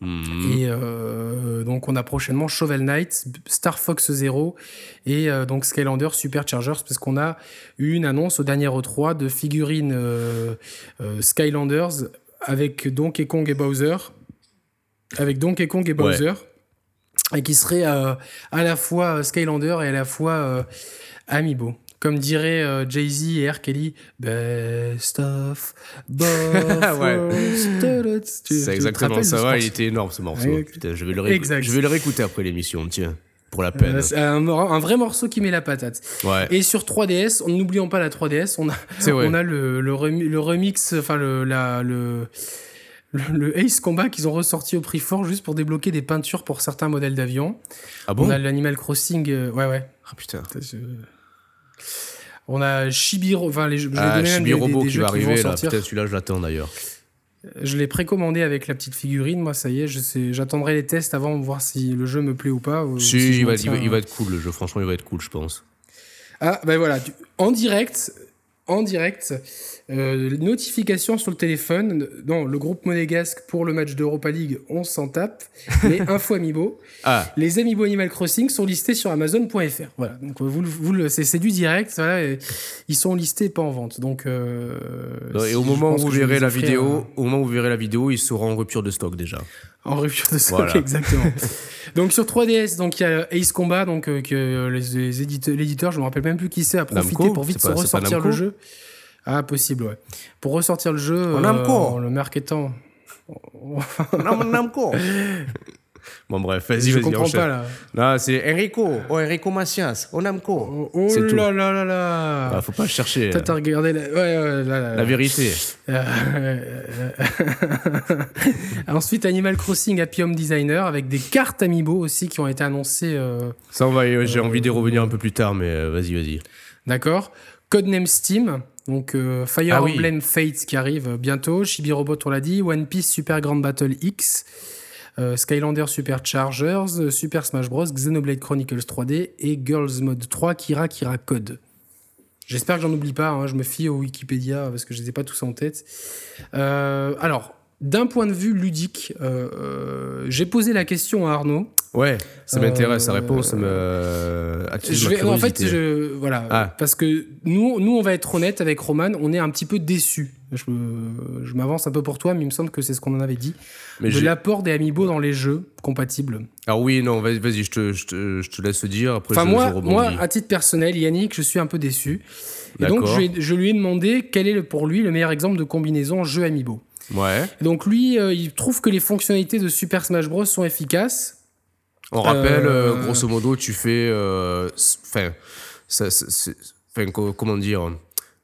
Mhm. Et donc on a prochainement Shovel Knight, Star Fox Zero et donc Skylander Superchargers parce qu'on a eu une annonce au dernier E3 de figurines Skylanders avec Donkey Kong et Bowser. Avec Donkey Kong et Ouais. Bowser. Et qui serait euh, à la fois Skylander et à la fois euh, Amiibo. Comme dirait euh, Jay-Z et R. Kelly, Best of both Ouais. C'est exactement ça. morceau il était énorme ce morceau. Ouais. Putain, je vais le, Exact. je vais le réécouter après l'émission, tiens, pour la peine. Euh, c'est un, vrai morceau qui met la patate. ouais. Et sur 3DS, on- n'oublions pas la 3DS, on a, vrai. on a le, le, remi- le remix, enfin le, la, le, le, le Ace Combat qu'ils ont ressorti au prix fort juste pour débloquer des peintures pour certains modèles d'avions. Ah bon on a l'Animal Crossing, euh, ouais ouais. Ah putain. Je- On a Shibiro, enfin les jeux, je Ah, même Chibi des- des- Robot des qui jeux va qui arriver là. Putain, celui-là, je l'attends d'ailleurs. Je l'ai précommandé avec la petite figurine, moi ça y est, je sais, j'attendrai les tests avant de voir si le jeu me plaît ou pas. ou Si, si je il, va, il, va, il va être cool le jeu. Franchement, il va être cool, je pense. Ah, ben voilà, en direct, en direct, euh, notification sur le téléphone. Non, le groupe monégasque pour le match d'Europa League, on s'en tape. Mais info Amiibo, Ah, les Amiibo Animal Crossing sont listés sur Amazon.fr. Voilà, donc vous, vous c'est c'est du direct. Voilà, et ils sont listés, pas en vente. Donc, euh, et si- au moment où vous verrez la vidéo, au moment où vous verrez la vidéo, il sera en rupture de stock déjà. En rupture de stock, Voilà. exactement. donc sur 3DS, donc il y a Ace Combat, donc euh, que les, éditeurs, l'éditeur, je me rappelle même plus qui c'est, a profité Namco pour vite se pas- ressortir le jeu. Ah possible, ouais. Pour ressortir le jeu En Namco. en le marketant. Namco. bon bref, vas-y, je vas-y, comprends enchaîne. pas là. Non, c'est Enrico. Oh, Enrico Macias. Au Namco. Oh, oh là là là là. Bah, faut pas chercher Toi euh, t'as regardé la... Ouais, ouais, là, là, la là. vérité. Euh, Ensuite Animal Crossing Happy Home Designer avec des cartes Amiibo aussi qui ont été annoncées. euh, Ça, on va, j'ai envie d'y revenir un peu plus tard, mais euh, vas-y, vas-y. D'accord. Codename Steam. Donc euh, Fire Ah oui. Emblem Fates qui arrive euh, bientôt. Chibi Robot, on l'a dit. One Piece Super Grand Battle X. euh, Skylander Superchargers. euh, Super Smash Bros. Xenoblade Chronicles 3D. Et Girls Mode 3 Kira Kira Code. J'espère que j'en oublie pas. hein, je me fie au Wikipédia parce que je les ai pas tous en tête. Euh, alors, d'un point de vue ludique, euh, j'ai posé la question à Arnaud. Ouais, ça m'intéresse, sa Euh, réponse me Je vais, en fait, je, voilà, Ah. parce que nous, nous, on va être honnête avec Roman, on est un petit peu déçus. Je, me- je m'avance un peu pour toi, mais il me semble que c'est ce qu'on en avait dit. Mais de j'ai- l'apport des Amiibo dans les jeux compatibles. Alors oui, non, vas-y, vas-y, je te, je, te, je te laisse dire, après Enfin, je, moi, je rebondis. moi, à titre personnel, Yannick, je suis un peu déçu. Et donc je, lui ai demandé quel est pour lui le meilleur exemple de combinaison jeu amiibo. Ouais. donc lui, il trouve que les fonctionnalités de Super Smash Bros sont efficaces. On rappelle, grosso modo, tu fais, enfin, comment dire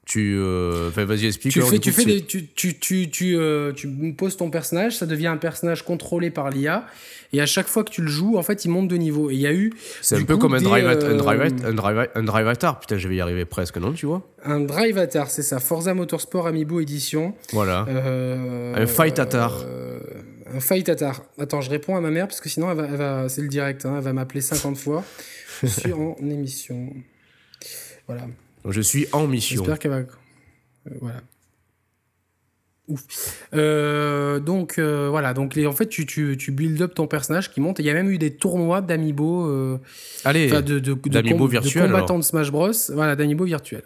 tu euh, vas-y explique tu fais, tu, fais tu, tu, tu, tu, euh, tu, poses ton personnage ça devient un personnage contrôlé par l'IA et à chaque fois que tu le joues en fait il monte de niveau. Et il y a eu c'est un peu comme un drive, un, euh, drive, un, drive, un drive atar putain je vais y arriver presque non tu vois? Un drive atar c'est ça. Forza Motorsport Amiibo Edition. Voilà. Un fight atar un fight atar attends je réponds à ma mère parce que sinon elle va, va c'est le direct hein, elle va m'appeler 50 fois. Je suis en émission. Voilà je suis en mission. J'espère qu'elle va. Euh, voilà. Ouf. Euh, donc euh, voilà, donc en fait tu, tu, tu build up ton personnage qui monte. Il y a même eu des tournois d'amiibo, Allez, de, de, virtuel, de combattants de Smash Bros. Voilà, d'amiibo virtuel.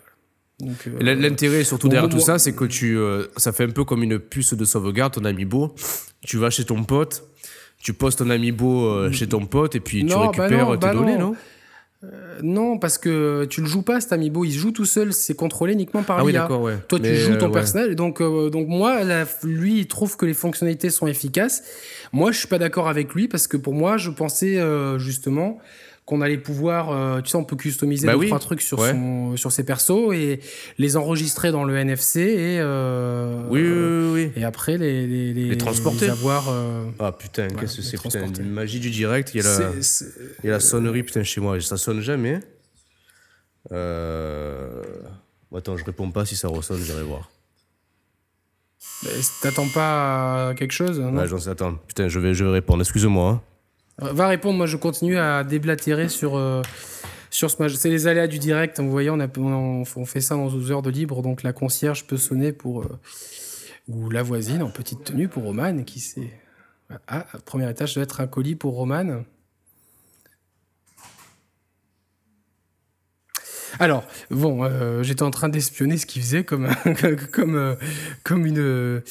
L'intérêt surtout derrière tout ça, c'est que tu, ça fait un peu comme une puce de sauvegarde ton amiibo. Tu vas chez ton pote, tu postes ton amiibo chez ton pote et puis tu bah récupères tes bah données, non? Euh, non, parce que tu le joues pas cet amiibo, il se joue tout seul, c'est contrôlé uniquement par ah l'IA. ouais. Toi, tu joues ton personnage, donc euh, donc moi, lui, il trouve que les fonctionnalités sont efficaces. Moi, je suis pas d'accord avec lui parce que pour moi, je pensais euh, justement qu'on allait pouvoir, euh, tu sais, on peut customiser bah trois trucs sur, son, sur ses persos et les enregistrer dans le NFC et, euh, oui, oui, oui, et après les, les, les, transporter. avoir. Euh, ah putain, qu'est-ce que c'est putain, une magie du direct. Il y, a la, il y a la sonnerie putain chez moi, ça sonne jamais. Attends, je réponds pas si ça ressonne, j'irai voir. T'attends pas quelque chose non? Ouais, j'en sais, attends. Putain, je vais, je vais répondre. Excuse-moi. Hein. Va répondre, moi je continue à déblatérer sur, euh, sur ce match. C'est les aléas du direct, vous voyez, on, fait ça dans 12 heures de libre, donc la concierge peut sonner pour. Euh, ou la voisine en petite tenue pour Roman, qui sait. Ah, premier étage doit être un colis pour Roman. Alors, bon, euh, j'étais en train d'espionner ce qu'il faisait comme, comme, euh, comme une,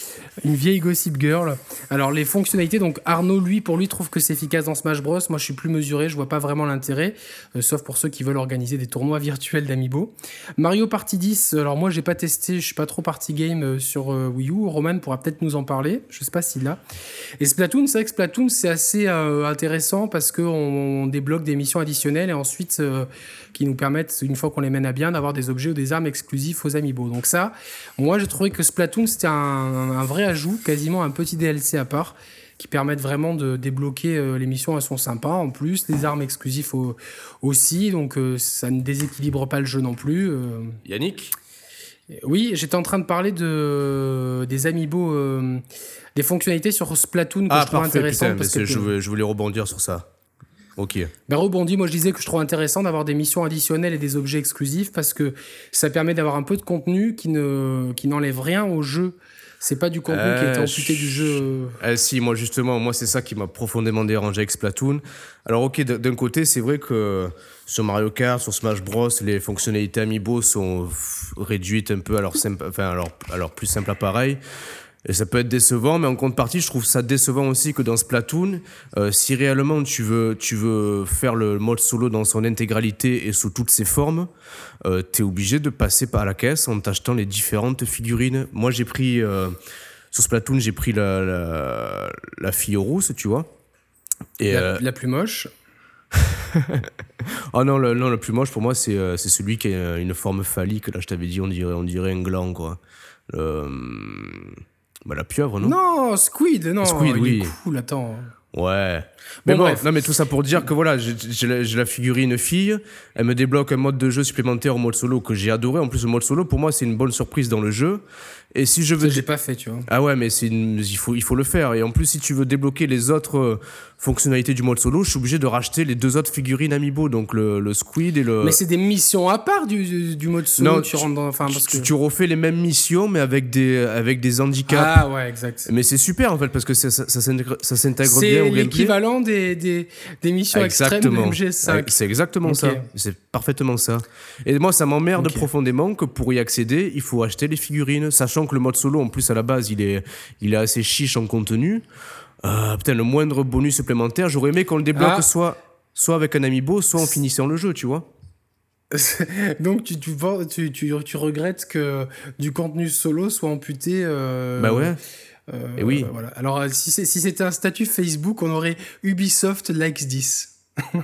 une vieille gossip girl. Alors, les fonctionnalités, donc Arnaud, lui, pour lui, trouve que c'est efficace dans Smash Bros. Moi, je suis plus mesuré, je vois pas vraiment l'intérêt, euh, sauf pour ceux qui veulent organiser des tournois virtuels d'Amiibo. Mario Party 10, alors moi, j'ai pas testé, je suis pas trop party game sur Wii U. Roman pourra peut-être nous en parler, je sais pas s'il l'a. Et Splatoon, c'est vrai que Splatoon, c'est assez intéressant parce qu'on on débloque des missions additionnelles et ensuite qui nous permettent, une fois qu'on les mène à bien, d'avoir des objets ou des armes exclusifs aux amiibo. Donc ça, moi, j'ai trouvé que Splatoon, c'était un, vrai ajout, quasiment un petit DLC à part qui permettent vraiment de débloquer euh, les missions, elles sont sympas en plus, les armes exclusives aussi, donc euh, ça ne déséquilibre pas le jeu non plus. Euh. Yannick? Oui, j'étais en train de parler de, des amiibo, des fonctionnalités sur Splatoon que ah, je trouve intéressantes. parce que je voulais rebondir sur ça. Ok. Ben rebondis, moi je disais que je trouve intéressant d'avoir des missions additionnelles et des objets exclusifs parce que ça permet d'avoir un peu de contenu qui ne qui n'enlève rien au jeu. C'est pas du contenu qui est euh, amputé du jeu. Euh, si, moi justement, moi c'est ça qui m'a profondément dérangé avec Splatoon. Alors ok, d'un côté c'est vrai que sur Mario Kart, sur Smash Bros, les fonctionnalités Amiibo sont réduites un peu à leur, simple, enfin, alors alors plus simple appareil. Et ça peut être décevant, mais en contrepartie, je trouve ça décevant aussi que dans Splatoon, euh, si réellement tu veux, tu veux faire le mode solo dans son intégralité et sous toutes ses formes, euh, tu es obligé de passer par la caisse en t'achetant les différentes figurines. Moi, j'ai pris, euh, sur Splatoon, j'ai pris la, la, la, fille rousse, tu vois. Et, la, la plus moche oh non le, non, le plus moche pour moi, c'est c'est celui qui a une forme phallique. Là, je t'avais dit, on dirait, on dirait un gland, quoi. Le, bah, la pieuvre, non Non, Squid, non. Squid, il oui. Est cool, attends. Ouais. Mais bon, non, mais tout ça pour dire que voilà, j'ai la, la figurine fille, elle me débloque un mode de jeu supplémentaire au mode solo que j'ai adoré. En plus, le mode solo, pour moi, c'est une bonne surprise dans le jeu. Et si je veux. j'ai pas fait, tu vois. Ah ouais, mais c'est il, faut, il faut le faire. Et en plus, si tu veux débloquer les autres euh, fonctionnalités du mode solo, je suis obligé de racheter les deux autres figurines Amiibo, donc le, le Squid et le. Mais c'est des missions à part du, du mode solo. Non, tu, rentres dans. Enfin, parce que... tu, refais les mêmes missions, mais avec des, avec des handicaps. Ah ouais, exact. Mais c'est super en fait, parce que ça, ça, ça s'intègre bien au gameplay. C'est l'équivalent des, des, des, missions exactement. extrêmes de MGS5. C'est exactement ça. C'est parfaitement ça. Et moi, ça m'emmerde profondément que pour y accéder, il faut acheter les figurines, sachant que le mode solo, en plus, à la base, il est, il est assez chiche en contenu. Euh, putain, le moindre bonus supplémentaire, j'aurais aimé qu'on le débloque ah. soit, soit avec un amiibo, soit en finissant le jeu, tu vois. Donc tu, tu, tu, tu, regrettes que du contenu solo soit amputé. Euh, bah ouais. Et oui. Voilà. Alors si c'était un statut Facebook, on aurait Ubisoft likes 10.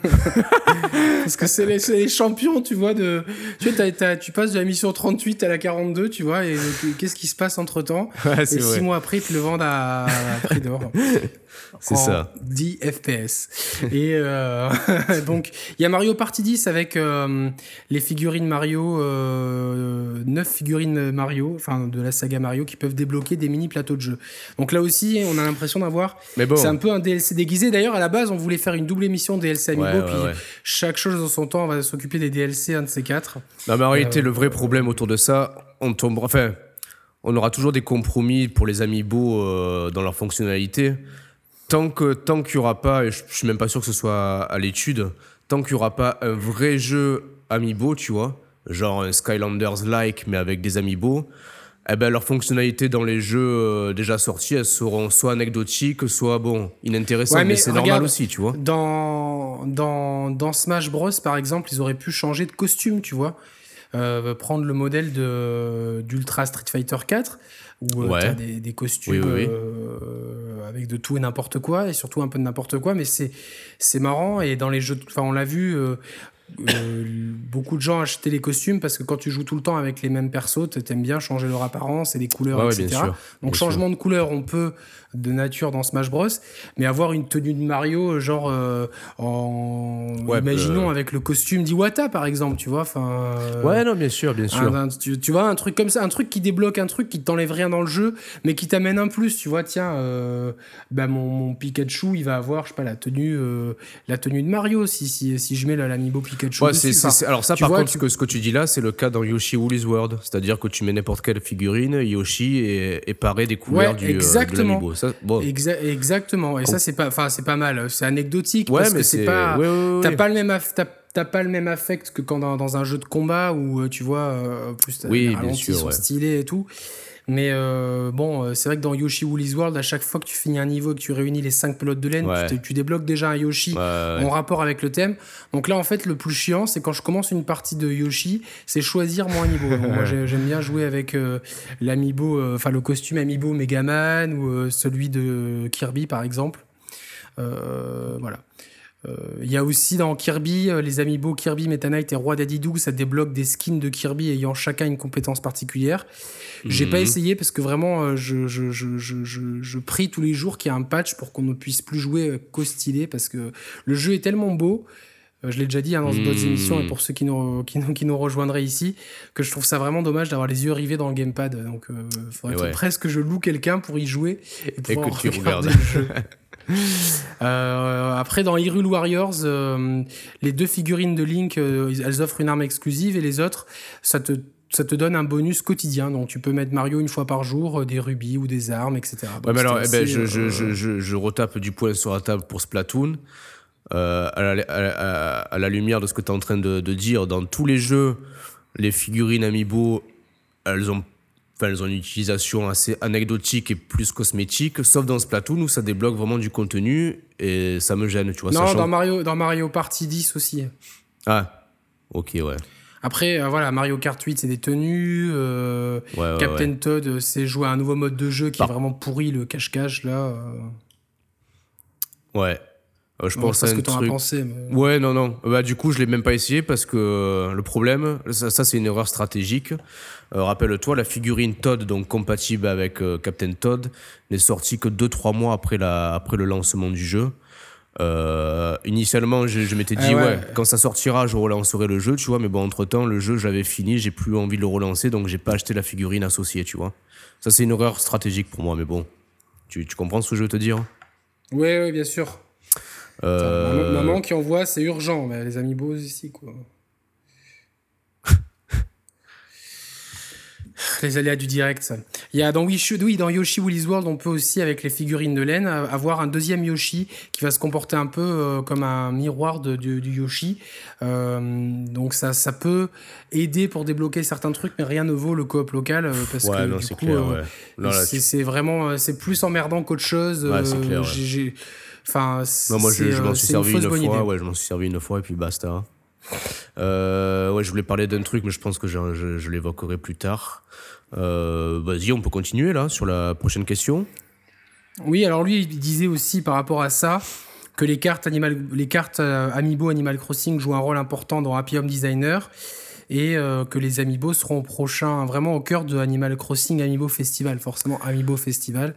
Parce que c'est les, champions, tu vois, de... Tu, vois, tu passes de la mission 38 à la 42, tu vois, et, qu'est-ce qui se passe entre-temps? Et six mois après, ils te le vendent à, à prix d'or. C'est ça. 10 FPS. Et euh, donc, il y a Mario Party 10 avec euh, les figurines Mario, euh, 9 figurines Mario, enfin de la saga Mario, qui peuvent débloquer des mini plateaux de jeu. Donc là aussi, on a l'impression d'avoir. Bon. C'est un peu un DLC déguisé. D'ailleurs, à la base, on voulait faire une double émission DLC Amiibo, puis chaque chose dans son temps, on va s'occuper des DLC, un de ces quatre. Non, mais en réalité, le vrai problème autour de ça, on tombe. Enfin, on aura toujours des compromis pour les Amiibo dans leur fonctionnalité tant que tant qu'il n'y aura pas, et je, je, suis même pas sûr que ce soit à l'étude, tant qu'il n'y aura pas un vrai jeu amiibo, tu vois, genre un Skylanders-like, mais avec des amiibo, eh ben, leurs fonctionnalités dans les jeux euh, déjà sortis, elles seront soit anecdotiques, soit bon, inintéressantes, mais, c'est normal aussi, tu vois. Dans, dans, dans Smash Bros, par exemple, ils auraient pu changer de costume, tu vois. Euh, prendre le modèle d'Ultra Street Fighter 4 où euh, tu des, des, costumes euh, avec de tout et n'importe quoi, et surtout un peu de n'importe quoi, mais c'est marrant, et dans les jeux, enfin on l'a vu, euh, beaucoup de gens achetaient les costumes parce que quand tu joues tout le temps avec les mêmes persos, tu aimes bien changer leur apparence et les couleurs, etc. Donc changement de couleur, on peut de nature dans Smash Bros. Mais avoir une tenue de Mario, genre euh, en imaginons avec le costume d'Iwata par exemple, tu vois. Enfin. Euh, ouais, non, bien sûr, bien sûr. tu, vois un truc comme ça, un truc qui débloque un truc qui t'enlève rien dans le jeu, mais qui t'amène un plus. Tu vois, tiens, euh, bah, mon, mon, Pikachu, il va avoir, je sais pas, la tenue, la tenue de Mario si si, si je mets l'amiibo Pikachu. Ouais, c'est alors ça, par contre, ce, que, ce que tu dis là, c'est le cas dans Yoshi Woolly's World, c'est-à-dire que tu mets n'importe quelle figurine, Yoshi est, est paré des couleurs du, exactement. de exactement. Et ça, c'est pas, enfin, c'est pas mal. C'est anecdotique parce que c'est pas, t'as pas le même, t'as pas le même affect que quand dans, un jeu de combat où euh, tu vois, euh, plus oui, bien sûr, sont stylés et tout. Mais euh, bon, euh, c'est vrai que dans Yoshi Woolly's World, à chaque fois que tu finis un niveau et que tu réunis les 5 pelotes de laine, tu, débloques déjà un Yoshi en rapport avec le thème. Donc là, en fait, le plus chiant, c'est quand je commence une partie de Yoshi, c'est choisir mon amiibo. moi, j'aime bien jouer avec euh, l'amiibo, enfin le costume amiibo Megaman ou celui de Kirby, par exemple. voilà. Il y a aussi dans Kirby, les amiibo Kirby, Meta Knight et Roi Dadidou, ça débloque des skins de Kirby ayant chacun une compétence particulière. J'ai pas mhm. essayé parce que vraiment, euh, je, je, je, je, prie tous les jours qu'il y ait un patch pour qu'on ne puisse plus jouer euh, qu'au stylé parce que le jeu est tellement beau. Euh, je l'ai déjà dit hein, dans d'autres mhm. émissions et pour ceux qui nous, qui, nous, qui nous rejoindraient ici, que je trouve ça vraiment dommage d'avoir les yeux rivés dans le gamepad. Donc, il faudrait presque que je loue quelqu'un pour y jouer et, que tu regardes le jeu. après, dans Hyrule Warriors, les deux figurines de Link, elles offrent une arme exclusive et les autres, ça te ça te donne un bonus quotidien. Donc tu peux mettre Mario une fois par jour, euh, des rubis ou des armes, etc. ouais, mais alors, eh ben, je, je, je, je, retape du poing sur la table pour Splatoon. Euh, à, la, à, la, lumière de ce que tu es en train de, de, dire, dans tous les jeux, les figurines Amiibo, elles ont, elles ont une utilisation assez anecdotique et plus cosmétique, sauf dans Splatoon où ça débloque vraiment du contenu et ça me gêne, tu vois. Non, dans, Mario, dans Mario Party 10 aussi. Ah, ok, ouais. Après, euh, voilà, Mario Kart 8, c'est des tenues. Euh, Captain Todd, euh, c'est jouer à un nouveau mode de jeu qui est vraiment pourri, le cache-cache, là. Ouais. Je pense à ce que t'en as pensé. Ouais, non, non. Bah, du coup, je l'ai même pas essayé parce que le problème, ça, c'est une erreur stratégique. Rappelle-toi, la figurine Todd, donc compatible avec Captain Todd, n'est sortie que 2-3 mois après, la, après le lancement du jeu. Euh, initialement, je, m'étais dit, ah ouais. quand ça sortira, je relancerai le jeu, tu vois. Mais bon, entre temps, le jeu, j'avais fini, j'ai plus envie de le relancer, donc j'ai pas acheté la figurine associée, tu vois. Ça, c'est une erreur stratégique pour moi, mais bon. Tu, tu comprends ce que je veux te dire? Oui, oui, bien sûr. Euh... Maman qui envoie, c'est urgent, mais les amis beaux ici, quoi. Les aléas du direct. Il y a dans, Wish, oui, dans Yoshi Woolly's World, on peut aussi, avec les figurines de laine, avoir un deuxième Yoshi qui va se comporter un peu euh, comme un miroir de, du Yoshi. Euh, donc ça, ça peut aider pour débloquer certains trucs, mais rien ne vaut le coop local parce que du coup, c'est vraiment, c'est plus emmerdant qu'autre chose. Ouais, c'est clair. Enfin, moi, je, m'en suis servi une, fois. Ouais, je m'en suis servi une fois et puis basta. ouais, je voulais parler d'un truc, mais je pense que je, je, l'évoquerai plus tard. Vas-y, on peut continuer là sur la prochaine question. Oui, alors lui, il disait aussi par rapport à ça que les cartes, Animal, les cartes Amiibo Animal Crossing jouent un rôle important dans Happy Home Designer et euh, que les Amiibo seront prochains, vraiment au cœur de Animal Crossing Amiibo Festival, forcément Amiibo Festival.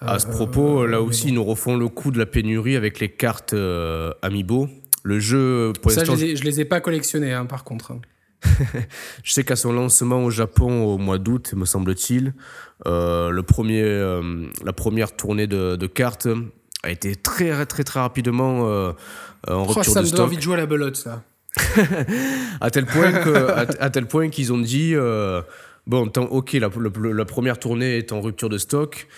à ce propos, là aussi, ils nous refont le coup de la pénurie avec les cartes euh, Amiibo. Le jeu, pour Ça, je les, les ai pas collectionnés, hein, par contre. je sais qu'à son lancement au Japon au mois d'août, me semble-t-il, euh, le premier, la première tournée de, cartes a été très très très rapidement en oh, rupture ça de me donne envie de jouer à la belote, ça. À tel point qu'ils ont dit euh, bon, ok, la, première tournée est en rupture de stock.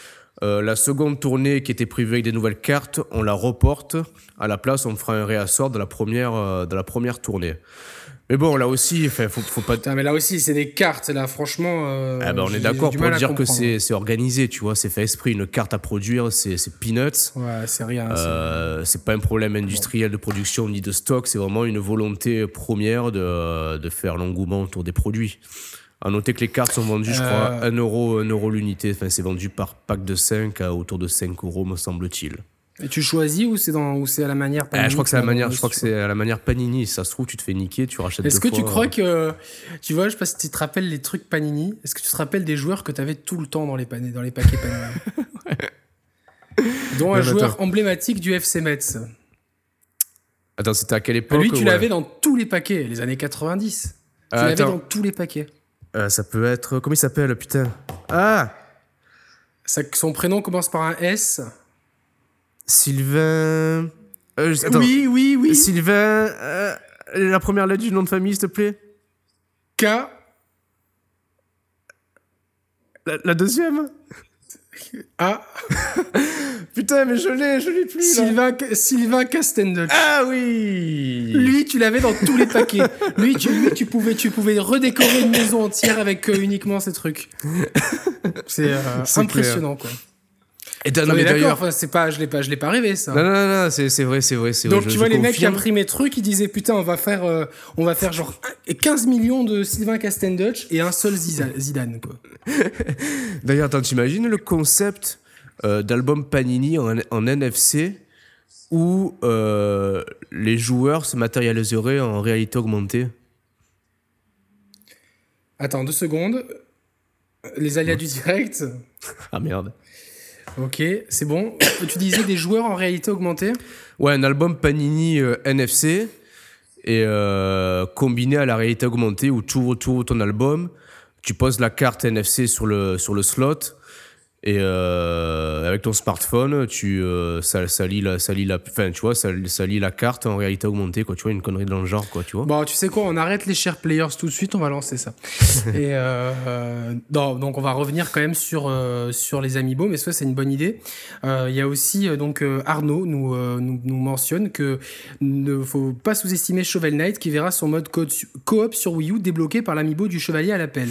Euh, la seconde tournée qui était prévue avec des nouvelles cartes, on la reporte. À la place, on fera un réassort de la première, euh, de la première tournée. Mais bon, là aussi, faut, faut pas. mais là aussi, c'est des cartes, là, franchement. Euh, ah bah, on est d'accord pour dire que c'est organisé, tu vois, c'est fait esprit. Une carte à produire, c'est peanuts. Ouais, c'est rien. Euh, c'est pas un problème industriel de production ni de stock, c'est vraiment une volonté première de, de faire l'engouement autour des produits. À noter que les cartes sont vendues, je crois, 1 euh. euro, 1 euro l'unité. Enfin, c'est vendu par pack de 5 à autour de 5 euros, me semble-t-il. Et tu choisis ou c'est dans ou c'est à la manière Panini Je crois que c'est à la manière. Je crois que c'est à la manière Panini. ça se trouve, tu te fais niquer, tu rachètes. Est-ce que tu crois que tu vois, je sais pas si tu te rappelles les trucs Panini. Est-ce que tu te rappelles des joueurs que tu avais tout le temps dans les dans les paquets Panini Dont un joueur emblématique du FC Metz. Attends, c'était à quelle époque Lui, tu l'avais dans tous les paquets, les années 90. Tu euh, l'avais dans tous les paquets. Euh, ça peut être. Comment il s'appelle, putain? Ah Son prénom commence par un S. Sylvain. Euh, oui, oui, oui. Sylvain. Euh, la première lettre du nom de famille, s'il te plaît. K. La, deuxième A. Putain, mais je l'ai, je l'ai plus. Sylvain, Sylvain Castendutch. Ah oui Lui, tu l'avais dans tous les paquets. lui, tu, tu, pouvais, tu pouvais redécorer une maison entière avec euh, uniquement ces trucs. C'est impressionnant, quoi. Et non, mais d'accord, enfin, c'est pas, je l'ai pas, je l'ai pas rêvé ça. Non, non, non, c'est, c'est vrai, c'est vrai, c'est Donc tu vois les mecs qui impriment mes trucs, ils disaient putain, on va faire, euh, on va faire genre 15 millions de Sylvain Castendutch et un seul Zidane quoi. D'ailleurs, attends, t'imagines le concept euh, d'album Panini en, en NFC où euh, les joueurs se matérialiseraient en réalité augmentée? Attends deux secondes. Les alias du direct. ah merde. Ok, c'est bon. tu disais des joueurs en réalité augmentée? Ouais, un album Panini euh, NFC et euh, combiné à la réalité augmentée où tu ouvres ton album, tu poses la carte NFC sur le, sur le slot et euh, avec ton smartphone, tu, euh, ça, ça, lit la, ça lit la, enfin, tu vois, ça, ça, lit la carte en réalité augmentée, quoi. Tu vois, une connerie dans le genre, quoi, tu vois. Bon, tu sais quoi, on arrête les chers players tout de suite, on va lancer ça. et euh, non, donc on va revenir quand même sur sur les amiibo, mais ça c'est une bonne idée. Il y a aussi donc Arnaud nous, nous, nous mentionne que ne faut pas sous-estimer Shovel Knight qui verra son mode coop sur Wii U débloqué par l'amiibo du chevalier à l'appel.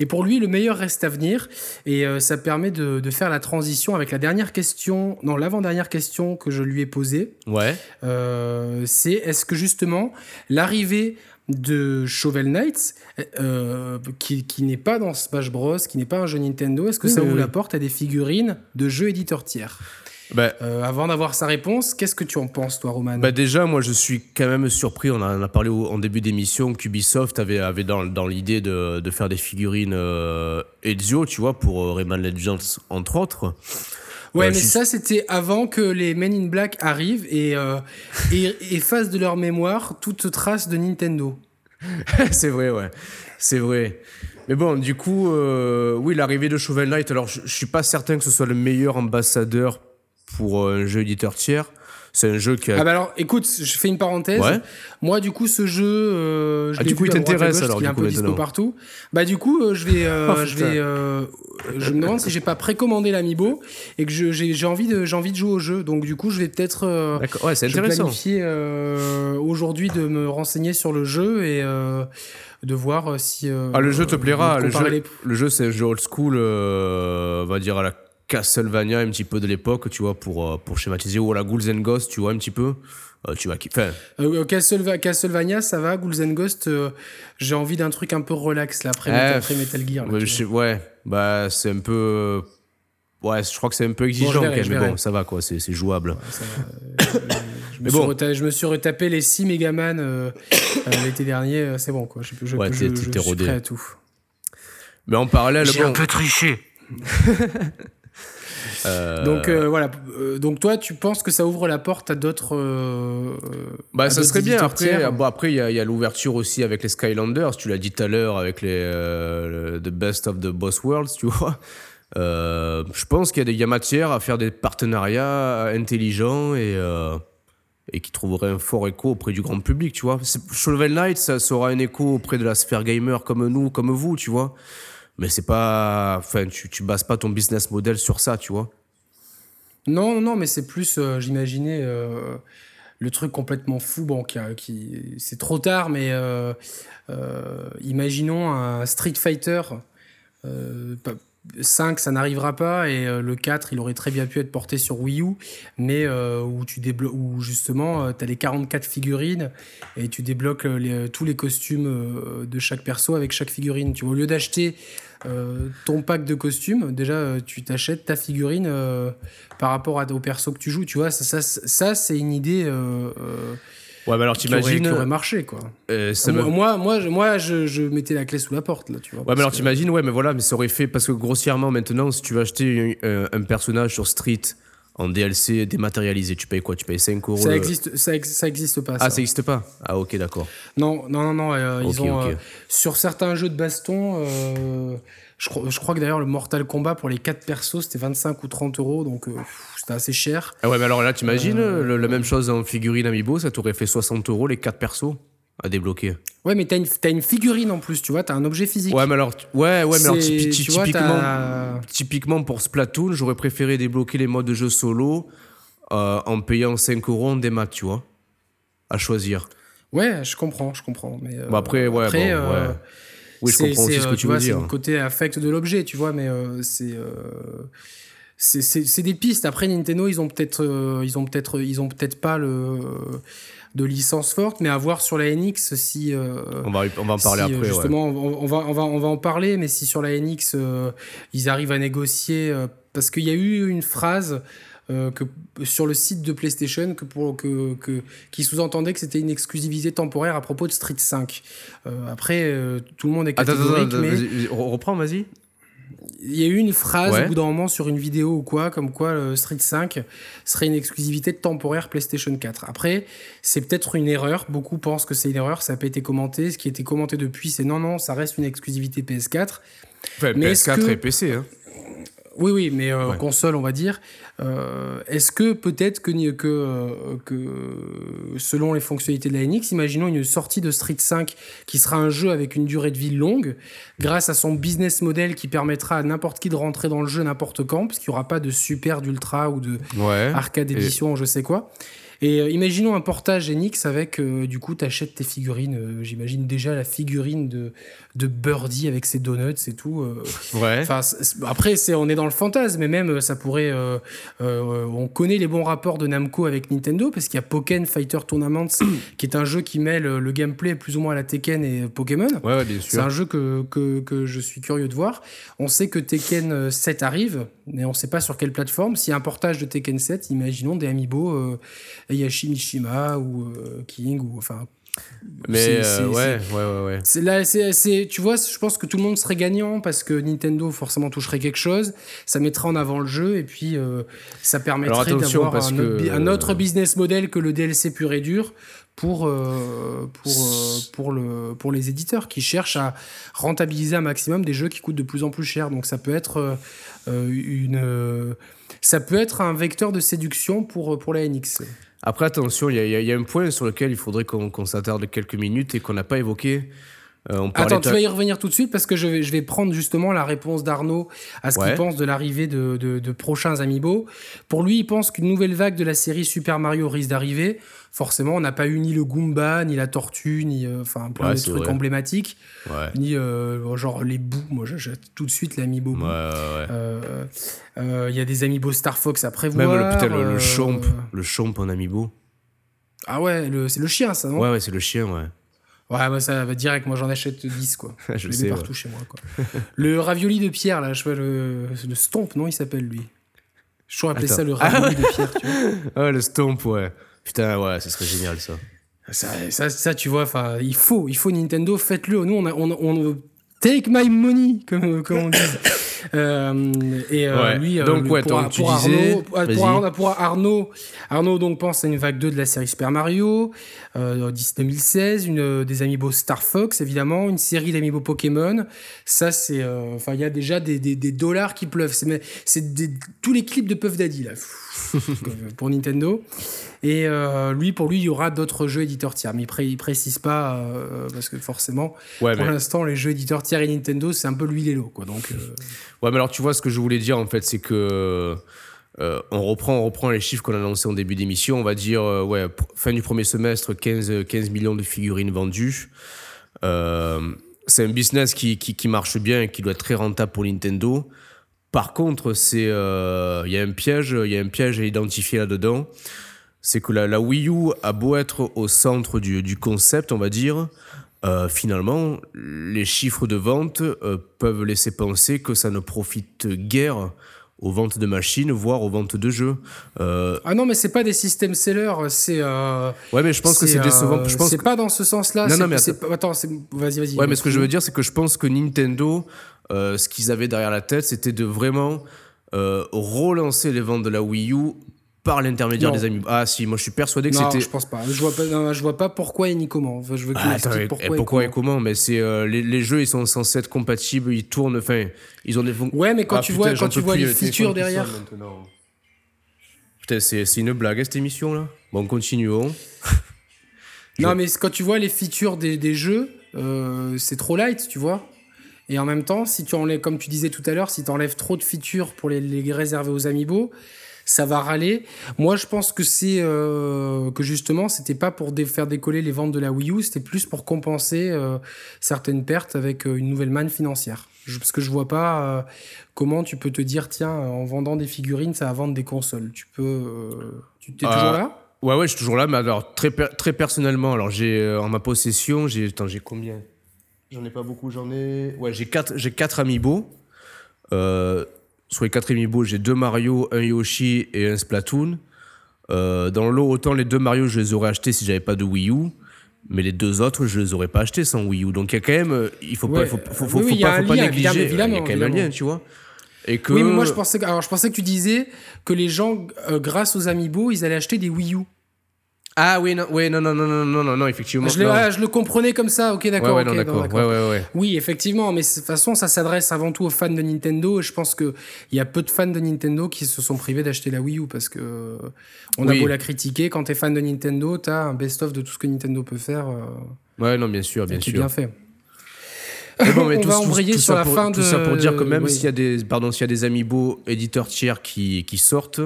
Et pour lui, le meilleur reste à venir et ça permet de de, faire la transition avec la dernière question, non, l'avant-dernière question que je lui ai posée. Ouais. Euh, c'est est-ce que justement l'arrivée de Shovel Knight, euh, qui, n'est pas dans Smash Bros, qui n'est pas un jeu Nintendo, est-ce que ça vous apporte à des figurines de jeux éditeurs tiers? Bah, euh, avant d'avoir sa réponse, qu'est-ce que tu en penses, toi, Roman? bah Déjà, moi, je suis quand même surpris. On en a parlé en début d'émission qu'Ubisoft avait, avait dans, dans l'idée de, de, faire des figurines euh, Ezio, tu vois, pour euh, Rayman Legends, entre autres. Ouais, mais ça, c'était avant que les Men in Black arrivent et, et effacent de leur mémoire toute trace de Nintendo. c'est vrai, ouais. C'est vrai. Mais bon, du coup, oui, l'arrivée de Shovel Knight, alors je, je suis pas certain que ce soit le meilleur ambassadeur pour un jeu éditeur tiers. C'est un jeu qui a... Ah bah alors, écoute, je fais une parenthèse. Moi, du coup, ce jeu, euh, je ah, du coup, il t'intéresse alors, du un peu dispo partout. Bah du coup, euh, je vais, euh, oh, je vais, je me demande si j'ai pas précommandé l'amiibo et que j'ai envie de, j'ai envie de jouer au jeu. Donc du coup, je vais peut-être, ouais, c'est intéressant. planifier aujourd'hui de me renseigner sur le jeu et de voir si. ah, le jeu te plaira. Le jeu, le jeu, c'est un jeu old school, on va dire à la Castlevania un petit peu de l'époque, tu vois, pour, pour schématiser, ou la Ghouls and Ghosts, tu vois, un petit peu. tu vois, enfin... Castlevania, ça va, Ghouls and Ghosts, j'ai envie d'un truc un peu relax, là, après, Metal, Gear. ouais, bah, c'est un peu Ouais, je crois que c'est un peu exigeant mais bon, ça va quoi, c'est jouable. je, me bon. je, me suis retapé les 6 Megaman euh, euh, l'été dernier, euh, c'est bon quoi. Je, je, ouais, je, je suis prêt à tout. Mais en parallèle, J'ai un peu triché. Donc voilà. donc toi, tu penses que ça ouvre la porte à d'autres. bah, ça serait bien. Après, bon, après, il y a, a l'ouverture aussi avec les Skylanders. Tu l'as dit tout à l'heure avec les The Best of the Boss Worlds, tu vois. Euh, je pense qu'il y, a matière à faire des partenariats intelligents et, euh, et qui trouveraient un fort écho auprès du grand public, tu vois. Shovel Knight, ça, aura un écho auprès de la sphère gamer comme nous, comme vous, tu vois. Mais c'est pas. Enfin, tu, bases pas ton business model sur ça, tu vois. Non, non, mais c'est plus, euh, j'imaginais, le truc complètement fou. Bon, qui, qui c'est trop tard, mais imaginons un Street Fighter. 5, ça n'arrivera pas, et euh, le 4, il aurait très bien pu être porté sur Wii U, mais euh, où, tu justement, euh, tu as les 44 figurines, et tu débloques tous les costumes de chaque perso avec chaque figurine. Tu au lieu d'acheter ton pack de costumes, déjà, tu t'achètes ta figurine par rapport à, au perso que tu joues. Tu vois, ça, ça, ça c'est une idée Ouais, mais alors t'imagines. Qui aurait marché, quoi. Euh, moi, moi, moi, je, je, mettais la clé sous la porte, là, tu vois. Ouais, mais alors t'imagines, ouais, mais voilà, mais ça aurait fait. Parce que grossièrement, maintenant, si tu veux acheter un, personnage sur Street en DLC dématérialisé, tu payes quoi? Tu payes 5 euros Ça existe, ça, ça existe pas. Ah, ça existe pas? Ah, ok, d'accord. Non, non, non, non. Euh, ils ont. Euh, sur certains jeux de baston. Je crois, je crois, que d'ailleurs, le Mortal Kombat pour les 4 persos, c'était 25 ou 30 euros, donc c'était assez cher. Ah ouais, mais alors là, t'imagines, euh... la même chose en figurine Amiibo, ça t'aurait fait 60 euros les 4 persos à débloquer. Ouais, mais t'as une, as une figurine en plus, tu vois, t'as un objet physique. Ouais, mais alors, ouais, ouais, mais alors typiquement, typiquement pour Splatoon, j'aurais préféré débloquer les modes de jeu solo euh, en payant 5 euros en démat, tu vois, à choisir. Ouais, je comprends, je comprends. Mais bon, après, ouais, bon, ouais. Oui, je comprends aussi ce que tu, vois, veux dire. C'est le côté affect de l'objet, tu vois, mais euh, c'est c'est des pistes. Après Nintendo, ils ont peut-être euh, ils ont peut-être ils ont peut-être pas le de licence forte, mais à voir sur la NX si euh, on va on va en parler après. Justement, on, va on va on va en parler, mais si sur la NX euh, ils arrivent à négocier, parce qu'il y a eu une phrase. Que sur le site de PlayStation que pour que, que qui sous-entendait que c'était une exclusivité temporaire à propos de Street 5. après tout le monde est catégorique attends, attends, mais reprends vas-y il y a eu une phrase au bout d'un moment sur une vidéo ou quoi, comme quoi le Street 5 serait une exclusivité temporaire PlayStation 4. Après, c'est peut-être une erreur. Beaucoup pensent que c'est une erreur. Ça n'a pas été commenté. Ce qui a été commenté depuis, c'est non, non, ça reste une exclusivité PS4. mais PS4 et PC. Hein. Oui, oui, mais euh, console, on va dire. Euh, est-ce que peut-être que, que, euh, que, selon les fonctionnalités de la NX, imaginons une sortie de Street 5 qui sera un jeu avec une durée de vie longue, grâce à son business model qui permettra à n'importe qui de rentrer dans le jeu n'importe quand, parce qu'il n'y aura pas de super, d'ultra ou de arcade édition, je sais quoi. Et euh, imaginons un portage Enix avec, euh, du coup, tu achètes tes figurines. Euh, j'imagine déjà la figurine de, de Birdie avec ses donuts et tout. ouais. après, c'est, on est dans le fantasme, mais même ça pourrait. on connaît les bons rapports de Namco avec Nintendo parce qu'il y a Pokémon Fighter Tournaments, qui est un jeu qui mêle le gameplay plus ou moins à la Tekken et Pokémon. Ouais, bien sûr. C'est un jeu que, que, que, je suis curieux de voir. On sait que Tekken 7 arrive, mais on ne sait pas sur quelle plateforme. S'il y a un portage de Tekken 7, imaginons des Amiibo Yashi Mishima ou euh, King ou enfin mais euh, ouais, ouais, ouais, ouais. C'est là, c'est, tu vois, je pense que tout le monde serait gagnant parce que Nintendo forcément toucherait quelque chose, ça mettrait en avant le jeu et puis euh, ça permettrait d'avoir un, un, autre business model que le DLC pur et dur pour pour pour le pour les éditeurs qui cherchent à rentabiliser un maximum des jeux qui coûtent de plus en plus cher. Donc ça peut être une ça peut être un vecteur de séduction pour pour la NX. Après, attention, il y, a un point sur lequel il faudrait qu'on s'attarde quelques minutes et qu'on n'a pas évoqué. Euh, Attends, tu vas y revenir tout de suite parce que je vais, je vais prendre justement la réponse d'Arnaud à ce qu'il pense de l'arrivée de, de, prochains Amiibo. Pour lui, il pense qu'une nouvelle vague de la série Super Mario risque d'arriver. Forcément, on n'a pas eu ni le Goomba, ni la tortue, ni euh, enfin plein de trucs emblématiques, ni euh, genre les bouts. Moi, j'achète tout de suite l'Amiibo. Il y a des Amiibo Star Fox à prévoir. Même le, putain, le, le chomp, le chomp en Amiibo. Ah ouais, c'est le chien, ça, non? Ouais, ouais, c'est le chien, ouais. Ouais, bah ça va direct, moi j'en achète 10 quoi. je, les sais, partout chez moi quoi. le ravioli de Pierre là, je vois le, le stomp, non, il s'appelle lui? Je trouve appeler ça le ravioli de Pierre, tu vois. Ouais, le stomp, ouais. Putain, ouais, ça serait génial ça. Ça, ça, ça tu vois, enfin, il faut, il faut Nintendo, faites-le. Nous, on, a, on, on, take my money, comme, comme on dit. Euh, et euh, lui, euh, donc, ouais, pour, disais, Arnaud, pour, Arnaud, Arnaud, donc pense à une vague 2 de la série Super Mario, 2016, une des amiibo Star Fox évidemment, une série d'amiibo Pokémon. Ça c'est, enfin il y a déjà des, des, des, dollars qui pleuvent. C'est c'est tous les clips de Puff Daddy là pour Nintendo. Et euh, lui, pour lui, il y aura d'autres jeux éditeurs tiers. Mais il, ne précise pas, euh, parce que forcément, pour l'instant, les jeux éditeurs tiers et Nintendo, c'est un peu lui et l'eau. Quoi, donc, euh, Ouais, mais alors tu vois, ce que je voulais dire, en fait, c'est que. on, reprend, on reprend les chiffres qu'on a annoncés en début d'émission. On va dire, ouais, fin du premier semestre, 15, 15 millions de figurines vendues. c'est un business qui, qui, qui, marche bien et qui doit être très rentable pour Nintendo. Par contre, c'est il y a un piège, il y a un piège à identifier là-dedans c'est que la, Wii U a beau être au centre du, concept, on va dire, euh, finalement, les chiffres de vente euh, peuvent laisser penser que ça ne profite guère aux ventes de machines, voire aux ventes de jeux. Euh, ah non, mais c'est pas des systèmes sellers, c'est. ouais, mais je pense que c'est décevant. Je pense c'est pas dans ce sens-là. Non, non, mais attends, vas-y, vas-y. Ouais, mais ce que je veux dire, c'est que je pense que Nintendo, ce qu'ils avaient derrière la tête, c'était de vraiment relancer les ventes de la Wii U par l'intermédiaire des amis. Ah si, moi je suis persuadé que c'était. je pense pas. Je vois pas, je vois pas pourquoi et ni comment. je veux ah, pourquoi, et, pourquoi et, comment. Mais c'est euh, les, jeux, ils sont censés être compatibles, ils tournent. Enfin, ils ont des. Ouais, mais quand ah, tu vois, quand tu vois les features derrière. Putain, c'est une blague cette émission là. Bon, continuons. non, mais quand tu vois les features des, des jeux, euh, c'est trop light, tu vois. Et en même temps, si tu enlèves, comme tu disais tout à l'heure, si tu enlèves trop de features pour les, les réserver aux amiibo, ça va râler. Moi, je pense que c'est euh, que justement, c'était pas pour faire décoller les ventes de la Wii U, c'était plus pour compenser euh, certaines pertes avec euh, une nouvelle manne financière. parce que je vois pas comment tu peux te dire tiens, en vendant des figurines, ça va vendre des consoles. Tu peux, tu es toujours là? Ouais, ouais, je suis toujours là, mais alors très très personnellement, alors j'ai en ma possession, j'ai j'ai combien? J'en ai pas beaucoup, j'en ai ouais, j'ai quatre quatre amiibo. Euh, sur les quatre amiibo, j'ai deux Mario, un Yoshi et un Splatoon. Euh, dans l'eau, autant les deux Mario, je les aurais achetés si j'avais pas de Wii U. Mais les deux autres, je les aurais pas achetés sans Wii U. Donc il y a quand même, euh, il faut pas, faut, faut, faut, pas, faut pas négliger. Évidemment, il y a quand même un lien, tu vois. Et que... Oui, mais moi je pensais, alors je pensais que tu disais que les gens, euh, grâce aux amiibo, ils allaient acheter des Wii U. Ah oui, non, oui, non, non, non, non, non, non, effectivement. Je, je le comprenais comme ça, ok, d'accord. Ouais, ouais, d'accord. Ouais, ouais, ouais. Oui, effectivement, mais de toute façon, ça s'adresse avant tout aux fans de Nintendo. Et je pense qu'il y a peu de fans de Nintendo qui se sont privés d'acheter la Wii U parce que on a beau la critiquer. Quand t'es fan de Nintendo, t'as un best-of de tout ce que Nintendo peut faire. Euh, ouais, non, bien sûr, bien sûr. bien fait. bon, mais on tout, va embrayer sur la fin de. Tout ça pour dire que même s'il y a des, pardon, s'il y a des amiibo éditeurs tiers qui, qui sortent,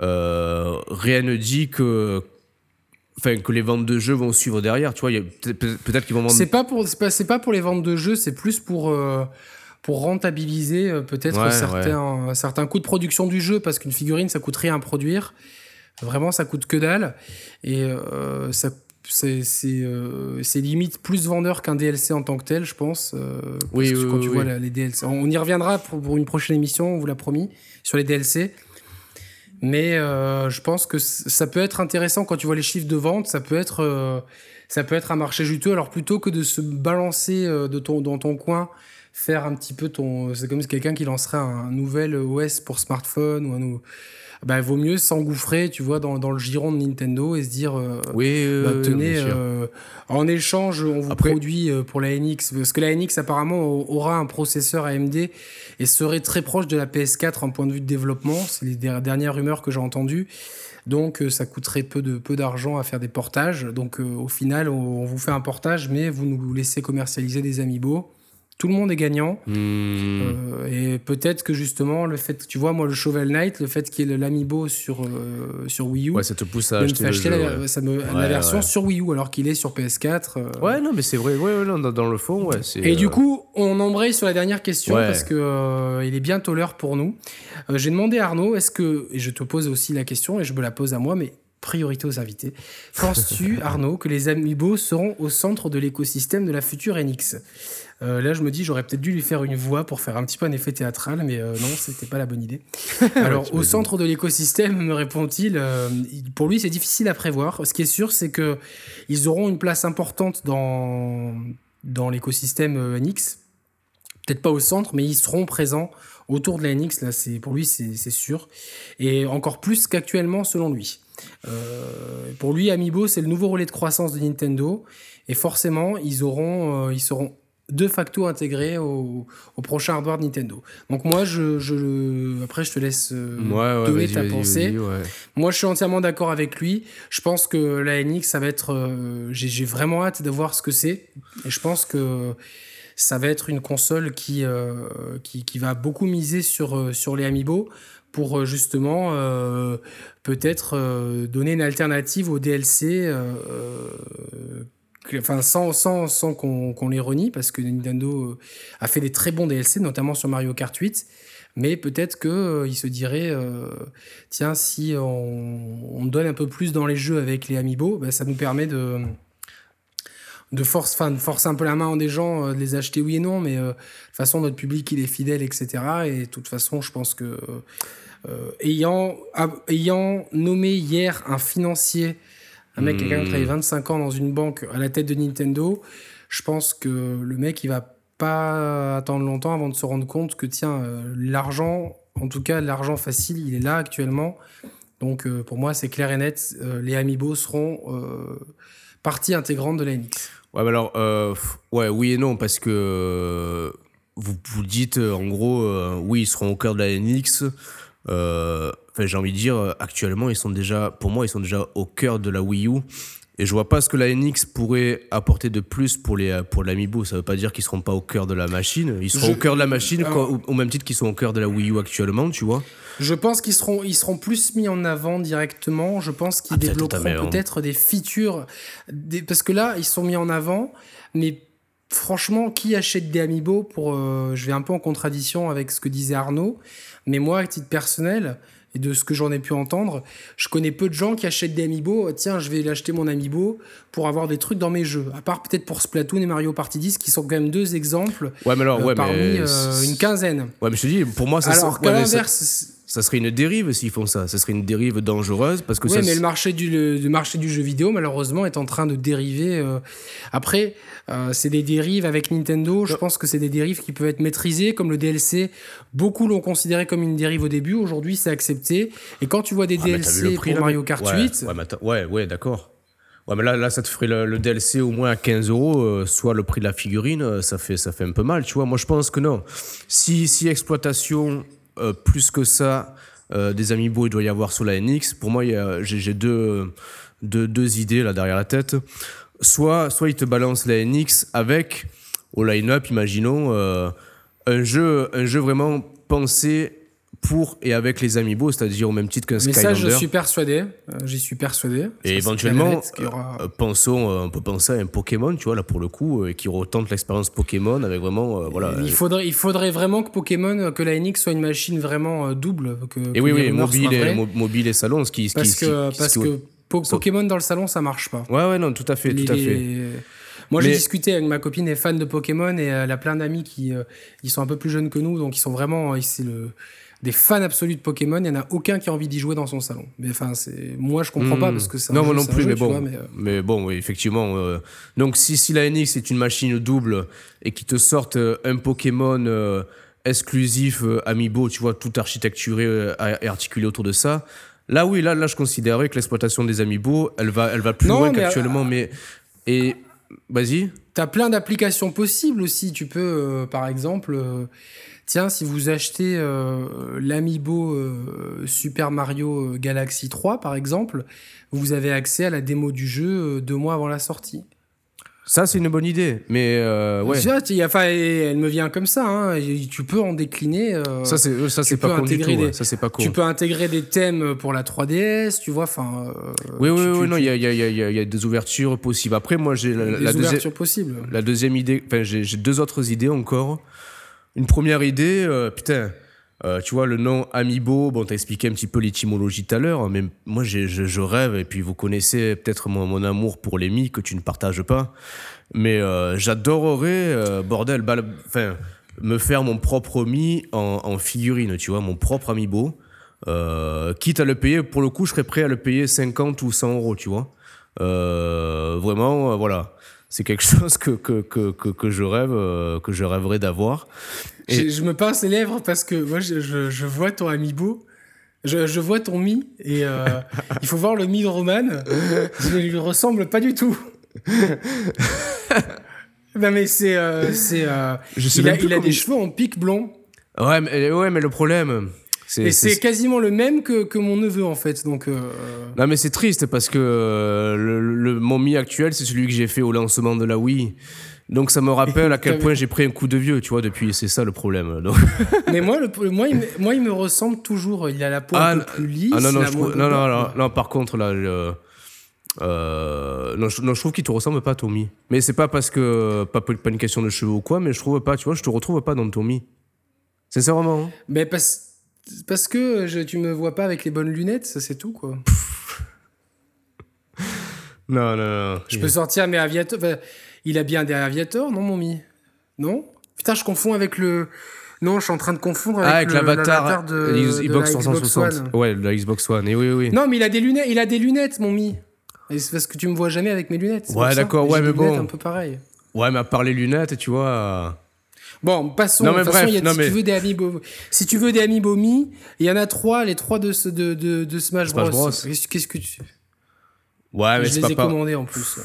euh, rien ne dit que enfin que les ventes de jeux vont suivre derrière tu vois peut-être qu'ils vont vendre c'est pas pour pas, pas, pour les ventes de jeux c'est plus pour euh, pour rentabiliser euh, peut-être certains certains coûts de production du jeu parce qu'une figurine ça coûte rien à produire. Vraiment ça coûte que dalle. Et euh, ça c'est limite plus vendeur qu'un DLC en tant que tel je pense oui, quand tu vois les DLC on y reviendra pour, pour, une prochaine émission on vous l'a promis sur les DLC mais euh, je pense que ça peut être intéressant quand tu vois les chiffres de vente. Ça peut être, euh, ça peut être un marché juteux. Alors plutôt que de se balancer euh, de ton, dans ton coin faire un petit peu ton. C'est comme quelqu'un qui lancerait un nouvel OS pour smartphone ou un bah, vaut mieux s'engouffrer, tu vois, dans, dans, le giron de Nintendo et se dire, euh, oui, bah, tenez, euh, en échange, on vous produit euh, pour la NX, parce que la NX apparemment aura un processeur AMD et serait très proche de la PS4 en point de vue de développement. C'est les dernières rumeurs que j'ai entendues. Donc ça coûterait peu de peu d'argent à faire des portages. Donc au final, on, on, vous fait un portage, mais vous nous laissez commercialiser des amiibo tout le monde est gagnant. Hmm. Euh, et peut-être que justement, le fait, tu vois, moi, le Shovel Knight, le fait qu'il y ait l'amiibo sur, euh, sur Wii U. Ouais, ça te pousse à acheter, jeu, la, ça me, la version sur Wii U alors qu'il est sur PS4. Euh. Ouais, non, mais c'est vrai, ouais, dans, dans, le fond, ouais. Et du coup, on embraye sur la dernière question parce que il est bientôt l'heure pour nous. J'ai demandé à Arnaud, est-ce que, et je te pose aussi la question et je me la pose à moi, mais priorité aux invités. Penses-tu, Arnaud, que les amiibo seront au centre de l'écosystème de la future NX euh, là, je me dis, j'aurais peut-être dû lui faire une voix pour faire un petit peu un effet théâtral, mais euh, non, c'était pas la bonne idée. Alors, au centre de l'écosystème, me répond-il, euh, pour lui, c'est difficile à prévoir. Ce qui est sûr, c'est que ils auront une place importante dans, dans l'écosystème NX. Peut-être pas au centre, mais ils seront présents autour de la NX. Là, c'est pour lui, c'est sûr, et encore plus qu'actuellement, selon lui. pour lui, Amiibo, c'est le nouveau relais de croissance de Nintendo. Et forcément, ils, auront, ils seront de facto intégré au, prochain hardware de Nintendo. Donc moi, je, après, je te laisse euh, donner ta pensée. Moi, je suis entièrement d'accord avec lui. Je pense que la NX, ça va être... Euh, j'ai vraiment hâte de voir ce que c'est. Et je pense que ça va être une console qui, euh, qui, va beaucoup miser sur, sur les Amiibo pour justement peut-être donner une alternative au DLC enfin sans, sans, sans qu'on les renie, parce que Nintendo euh, a fait des très bons DLC, notamment sur Mario Kart 8. Mais peut-être qu'il euh, se dirait, euh, tiens, si on, on, donne un peu plus dans les jeux avec les Amiibo, ben, ça nous permet de, de, force, de forcer un peu la main en des gens, de les acheter oui et non, mais de toute façon, notre public, il est fidèle, etc. Et de toute façon, je pense que, ayant, ayant nommé hier un financier un mec qui a quand même travaillé 25 ans dans une banque à la tête de Nintendo, je pense que le mec, il va pas attendre longtemps avant de se rendre compte que, tiens, euh, l'argent, en tout cas, l'argent facile, il est là actuellement. Donc, euh, pour moi, c'est clair et net, euh, les Amiibo seront partie intégrante de la NX. Ouais, mais alors, ouais, oui et non, parce que vous, vous dites, en gros, oui, ils seront au cœur de la NX. Euh, enfin, j'ai envie de dire, euh, actuellement, ils sont déjà, pour moi, ils sont déjà au cœur de la Wii U. Et je vois pas ce que la NX pourrait apporter de plus pour les pour l'Amiibo. Ça veut pas dire qu'ils seront pas au cœur de la machine. Ils seront au cœur de la machine au, même titre qu'ils sont au cœur de la Wii U actuellement, tu vois. Je pense qu'ils seront ils seront plus mis en avant directement. Je pense qu'ils ah, développeront peut-être des features des, parce que là ils sont mis en avant, mais franchement, qui achète des Amiibo pour euh, je vais un peu en contradiction avec ce que disait Arnaud. Mais moi, à titre personnel, et de ce que j'en ai pu entendre, je connais peu de gens qui achètent des Amiibo. Tiens, je vais l'acheter mon Amiibo pour avoir des trucs dans mes jeux. À part peut-être pour Splatoon et Mario Party 10, qui sont quand même deux exemples ouais, mais alors, euh, ouais, parmi euh, une quinzaine. Ouais, mais je te dis, pour moi, ça Alors qu'à l'inverse ça serait une dérive s'ils font ça. Ça serait une dérive dangereuse parce que oui, mais le marché du le, marché du jeu vidéo malheureusement est en train de dériver. Euh. Après, euh, c'est des dérives avec Nintendo. Je pense que c'est des dérives qui peuvent être maîtrisées, comme le DLC. Beaucoup l'ont considéré comme une dérive au début. Aujourd'hui, c'est accepté. Et quand tu vois des ah, DLC pour Mario Kart 8, ouais, ouais, d'accord. Ouais, mais là, là, ça te ferait le, DLC au moins à 15 euros, euh, soit le prix de la figurine, ça fait, ça fait un peu mal, tu vois. Moi, je pense que non. Si, si exploitation euh, plus que ça, euh, des amiibo il doit y avoir sur la NX. Pour moi, j'ai deux, deux, idées là derrière la tête. Soit, soit ils te balancent la NX avec, au line-up, imaginons, euh, un, jeu, un jeu vraiment pensé pour et avec les amiibo, c'est-à-dire au même titre qu'un Skylander. Mais ça, je suis persuadé. Euh, j'y suis persuadé. Et éventuellement, euh, pensons, euh, on peut penser à un Pokémon, tu vois, là pour le coup, qui retente l'expérience Pokémon avec vraiment, voilà. Il faudrait, il faudrait vraiment que Pokémon, que la NX soit une machine vraiment double. Que, et oui, oui, mobile et, mobile et salon, ce qui, parce que, parce que Pokémon dans le salon, ça marche pas. Ouais, ouais, non, tout à fait, tout à fait. Moi, j'ai discuté avec ma copine, est fan de Pokémon, et elle a plein d'amis qui ils sont un peu plus jeunes que nous, donc ils sont vraiment, c'est le des fans absolus de Pokémon, il n'y en a aucun qui a envie d'y jouer dans son salon. Mais enfin, c'est moi je comprends pas hmm. parce que c'est non moi non plus, mais, bon, euh, mais, bon, oui, effectivement. Euh, donc si si la NX est une machine double et qui te sortent euh, un Pokémon exclusif Amiibo, tu vois, tout architecturé et articulé autour de ça. Là oui, là là je considérais que l'exploitation des Amiibo, elle va elle va plus loin qu'actuellement, mais et vas-y. T'as plein d'applications possibles aussi. Tu peux, par exemple, tiens, si vous achetez euh, l'Amiibo euh, Super Mario euh, Galaxy 3, par exemple, vous avez accès à la démo du jeu deux mois avant la sortie. Ça, c'est une bonne idée, mais ouais. enfin, elle me vient comme ça. Hein, tu peux en décliner. ça, c'est ça, c'est pas con du tout. ça, c'est pas Tu peux intégrer des thèmes pour la 3DS, tu vois. Enfin. oui, oui, oui. Non, il y a, y, a, y a, des ouvertures possibles. Après, moi, j'ai la, deuxième idée. Enfin, j'ai deux autres idées encore. Une première idée, euh, putain, euh, tu vois, le nom Amiibo, bon, t'as expliqué un petit peu l'étymologie tout à l'heure, mais moi, je, je, rêve, et puis vous connaissez peut-être mon, amour pour les mi que tu ne partages pas, mais euh, j'adorerais, bordel, me faire mon propre mi en, en, figurine, tu vois, mon propre Amiibo. quitte à le payer, pour le coup, je serais prêt à le payer 50 ou 100 euros, tu vois. vraiment, voilà c'est quelque chose que, que, que, que, je rêve, euh, que je rêverais d'avoir. Et... Je, me pince les lèvres parce que moi, je, je, vois ton amiibo, je, je vois ton mi, et euh, il faut voir le mi de Roman. Il ne lui ressemble pas du tout. non, mais c'est. Euh, c'est il a, il a des cheveux en pic blond. Ouais, mais, ouais, mais le problème, et c'est quasiment le même que, que, mon neveu en fait. Donc, euh, Non mais c'est triste parce que euh, le, mon Mi actuel c'est celui que j'ai fait au lancement de la Wii. Donc ça me rappelle à quel point j'ai pris un coup de vieux, tu vois, depuis, c'est ça le problème. Donc... mais moi, le, moi, il me, moi, il me ressemble toujours. Il a la peau un ah, peu plus lisse. Ah non, non, non, non, non, par contre, là, euh, non, je, trouve qu'il te ressemble pas, Tommy. Mais c'est pas parce que, pas, pas une question de cheveux ou quoi, mais je trouve pas, tu vois, je te retrouve pas dans Tommy. Sincèrement. Hein. Mais parce parce que je, tu me vois pas avec les bonnes lunettes, ça c'est tout quoi. non, non, non. Je peux sortir mes aviators. il a bien des aviators, non, mon mi? Non? Putain, je confonds avec le. Non, je suis en train de confondre avec, ah, avec l'avatar de, Xbox 360. Ouais, la Xbox One. Et oui, oui. Non, mais il a des lunettes, il a des lunettes, mon mi. C'est parce que tu me vois jamais avec mes lunettes. Ouais, d'accord, ouais, mais bon. un peu pareil. Ouais, mais à part les lunettes, tu vois. Bon, passons. Non, mais bref, y a, si, tu veux des amiibo, si tu veux des il y en a trois, les trois de, de, de, de Smash, Bros. Qu'est-ce que tu. Ouais, mais Je les ai commandés en plus.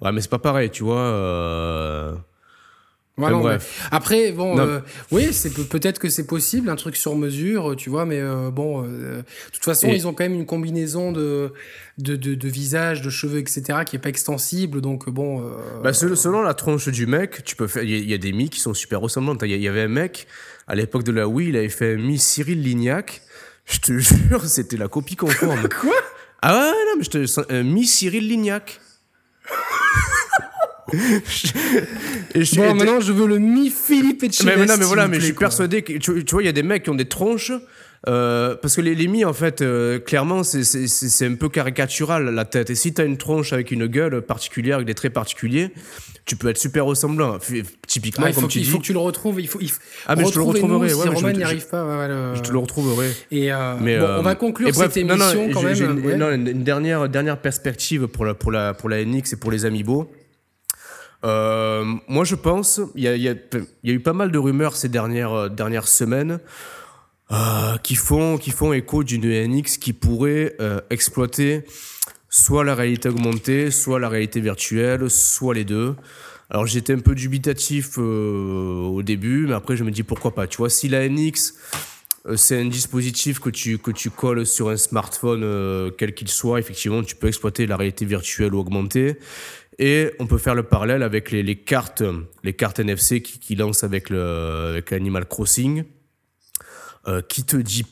Ouais, mais c'est pas pareil, tu vois. Euh... Après, bon, euh, oui, c'est peut-être que c'est possible, un truc sur mesure, tu vois, mais euh, bon, euh, de toute façon, ils ont quand même une combinaison de, de, de, visage, de cheveux, etc., qui est pas extensible, donc bon. Bah, selon la tronche du mec, tu peux faire. Il y, a des mi qui sont super ressemblantes. Il y, avait un mec à l'époque de la Wii, il avait fait un mi Cyril Lignac. Je te jure, c'était la copie conforme. Quoi? Ah ouais, non, mais je te un mi Cyril Lignac. Bon, maintenant, je veux le mi-Philippe et Mais, non, mais voilà, mais je suis persuadé que, tu, vois, il y a des mecs qui ont des tronches. Euh, parce que les, les mi, en fait, euh, clairement, c'est un peu caricatural la tête. Et si tu as une tronche avec une gueule particulière, avec des traits particuliers, tu peux être super ressemblant. Typiquement, ah, comme tu dis. Il faut que tu le retrouves. Il faut, il faut ah, mais je te le retrouverai. si Roman n'y arrive pas. Je te le retrouverai. Et euh, mais, bon, on va conclure cette émission quand même. Une, non, une, dernière, dernière perspective pour la, pour, la, pour la NX et pour les Amiibo. Euh, moi, je pense, il y a, eu pas mal de rumeurs ces dernières, euh, dernières semaines euh, qui, font, qui font écho d'une NX qui pourrait exploiter soit la réalité augmentée, soit la réalité virtuelle, soit les deux. Alors j'étais un peu dubitatif au début, mais après je me dis pourquoi pas. Tu vois, si la NX c'est un dispositif que tu, que colles sur un smartphone, quel qu'il soit, effectivement, tu peux exploiter la réalité virtuelle ou augmentée. Et on peut faire le parallèle avec les, cartes, NFC qui, lancent avec, le, Animal Crossing, euh, qui te dit,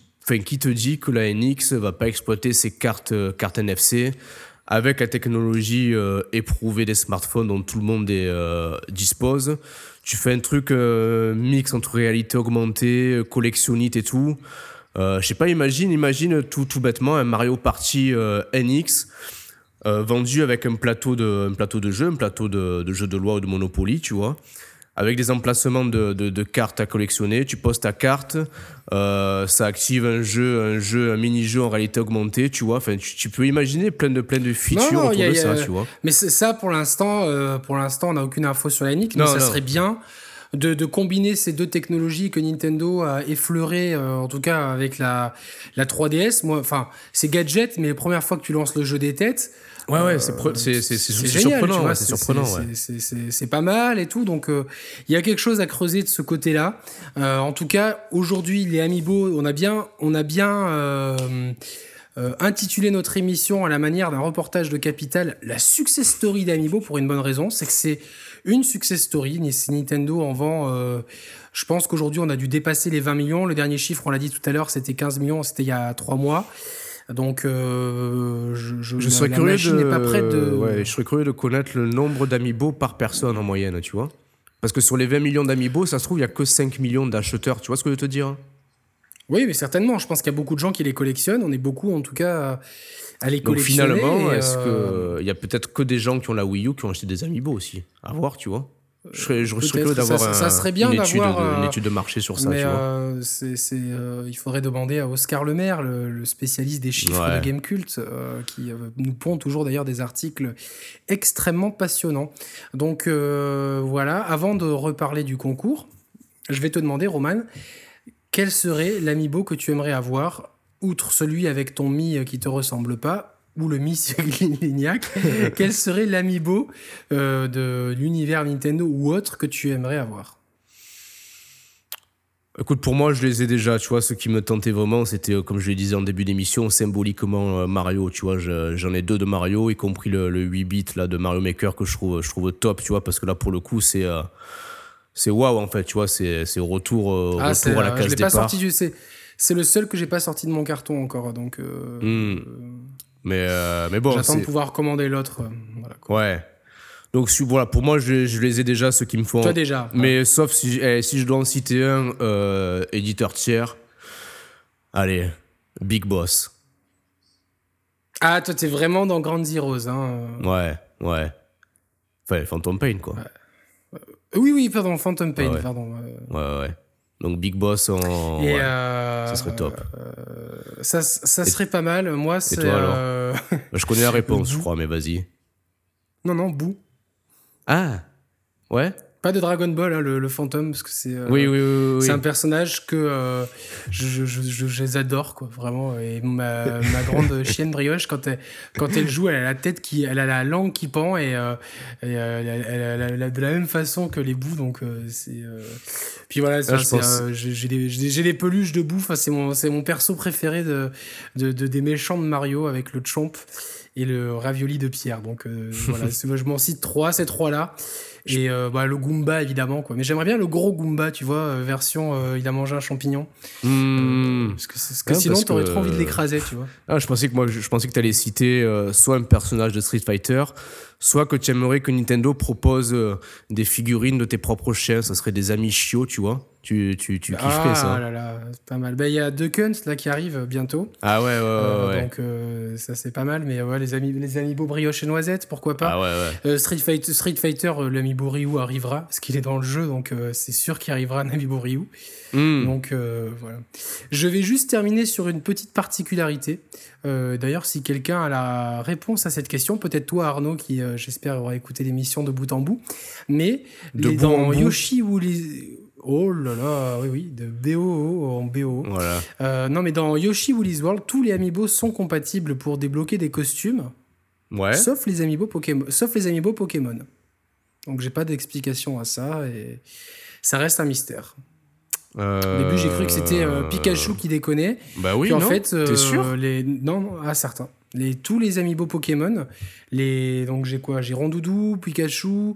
qui te dit que la NX va pas exploiter ces cartes, NFC avec la technologie euh, éprouvée des smartphones dont tout le monde euh, dispose? Tu fais un truc euh, mix entre réalité augmentée, collectionnite et tout. je sais pas, imagine, tout, tout bêtement un Mario Party NX vendu avec un plateau de, un jeu, un plateau de, de jeu de loi ou de Monopoly, tu vois avec des emplacements de, de, cartes à collectionner. Tu poses ta carte, euh, ça active un jeu, un jeu, un mini-jeu en réalité augmentée, tu vois. Enfin, tu, peux imaginer plein de plein de features autour de ça, tu vois. Mais ça, pour l'instant, euh, pour l'instant, on n'a aucune info sur la NIC, mais ça serait bien. De, de, combiner ces deux technologies que Nintendo a effleurées, euh, en tout cas avec la, la 3DS. Moi, enfin, c'est gadget, mais la première fois que tu lances le jeu des têtes, Ouais, ouais, c'est surprenant. C'est surprenant. C'est pas mal et tout. Donc, euh, il y a quelque chose à creuser de ce côté-là. Euh, en tout cas, aujourd'hui, les Amiibo, on a bien, on a bien euh, intitulé notre émission à la manière d'un reportage de Capital, la success story d'Amiibo pour une bonne raison. C'est que c'est une success story. Nintendo en vend. je pense qu'aujourd'hui, on a dû dépasser les 20 millions. Le dernier chiffre, on l'a dit tout à l'heure, c'était 15 millions. C'était il y a trois mois. Donc, euh, je, je, serais curieux de... pas prête de... Ouais, je serais curieux de connaître le nombre d'amiibo par personne en moyenne, tu vois. Parce que sur les 20 millions d'amiibo, ça se trouve, il n'y a que 5 millions d'acheteurs. Tu vois ce que je veux te dire? Oui, mais certainement. Je pense qu'il y a beaucoup de gens qui les collectionnent. On est beaucoup, en tout cas, à les collectionner. Donc, finalement, est-ce euh, qu'il y a peut-être que des gens qui ont la Wii U qui ont acheté des amiibo aussi? À voir, tu vois. Je serais, curieux d'avoir ça, serait bien une, étude de, une euh, étude de marché sur ça. Mais euh, euh, il faudrait demander à Oscar Lemaire, le, le spécialiste des chiffres de Game Cult, qui nous pond toujours d'ailleurs des articles extrêmement passionnants. Donc voilà, avant de reparler du concours, je vais te demander, Roman, quel serait l'amiibo que tu aimerais avoir, outre celui avec ton mi qui te ressemble pas, ou le Miss Lignac, quel serait l'amiibo euh, de l'univers Nintendo ou autre que tu aimerais avoir? Écoute, pour moi, je les ai déjà, tu vois, ce qui me tentait vraiment, c'était, euh, comme je le disais en début d'émission, symboliquement euh, Mario, tu vois, j'en ai deux de Mario, y compris le, 8 bit là, de Mario Maker que je trouve, je trouve top, tu vois, parce que là, pour le coup, c'est c'est waouh, en fait, tu vois, c'est retour, ah, retour à la case je départ. Pas sorti, c'est le seul que j'ai pas sorti de mon carton encore, donc... Hmm. Mais, euh, mais bon. J'attends de pouvoir commander l'autre. Euh, voilà, ouais. Donc voilà, pour moi, je, je, les ai déjà, ceux qui me font. Toi déjà. Mais sauf si, eh, si je dois en citer un, euh, éditeur tiers. Allez, Big Boss. Ah, toi, t'es vraiment dans Grand Zeroes. Hein. Ouais, ouais. Enfin, Phantom Pain, quoi. Oui, oui, pardon, Phantom Pain, pardon. Ouais, ouais. Donc Big Boss en. ouais, ça serait top. ça, ça serait pas mal. Moi, c'est. Euh, je connais la réponse, je crois, mais vas-y. Non, non, Bou. Ah Ouais pas de Dragon Ball, hein, le, fantôme, parce que c'est euh, oui, oui, oui, c'est un personnage que euh, je, je, je, les adore, quoi, vraiment. Et ma, ma grande chienne brioche, quand elle, quand elle joue, elle a la tête qui, elle a la langue qui pend et, euh, et elle, a, de la même façon que les bouts, donc c'est. Puis voilà, ah, j'ai des, des, peluches de bouffe, c'est mon, mon perso préféré de, de, de, des méchants de Mario avec le chomp et le ravioli de pierre. Donc voilà, je m'en cite trois, ces trois-là. Et euh, bah, le Goomba, évidemment. Quoi. Mais j'aimerais bien le gros Goomba, tu vois, euh, version euh, il a mangé un champignon. Mmh. parce que, parce que sinon, t'aurais trop envie de l'écraser, tu vois. Ah, je pensais que moi, je, pensais que t'allais citer soit un personnage de Street Fighter, soit que tu aimerais que Nintendo propose des figurines de tes propres chiens. Ça serait des amis chiots, tu vois. Tu, tu, tu kifferais ah, ça. Ah là là, pas mal. Ben, il y a deux Kunst là qui arrivent bientôt. Ah ouais, ouais, ouais. ouais. Donc ça c'est pas mal, mais ouais, les amis, les amiibo brioche et noisette, pourquoi pas. Ah ouais, ouais. Street Fighter, Street Fighter l'amiibo Ryu arrivera, parce qu'il est dans le jeu, donc c'est sûr qu'il arrivera un amiibo Ryu. Hmm. Donc voilà. Je vais juste terminer sur une petite particularité. D'ailleurs, si quelqu'un a la réponse à cette question, peut-être toi Arnaud, qui j'espère aura écouté l'émission de bout en bout, mais de les, dans Yoshi ou les Oh là là, oui, oui, de BO en BO. Voilà. Euh, non, mais dans Yoshi Woolly's World, tous les amiibo sont compatibles pour débloquer des costumes. Ouais. Sauf les amiibo Pokémon. Sauf les amiibo Pokémon. Donc j'ai pas d'explication à ça et ça reste un mystère. Au début, j'ai cru que c'était euh, Pikachu qui déconnait. Bah oui, Puis en non fait, T'es sûr? euh, les... Non, à certains. Les, tous les amiibo Pokémon, les, donc j'ai quoi? J'ai Rondoudou, Pikachu,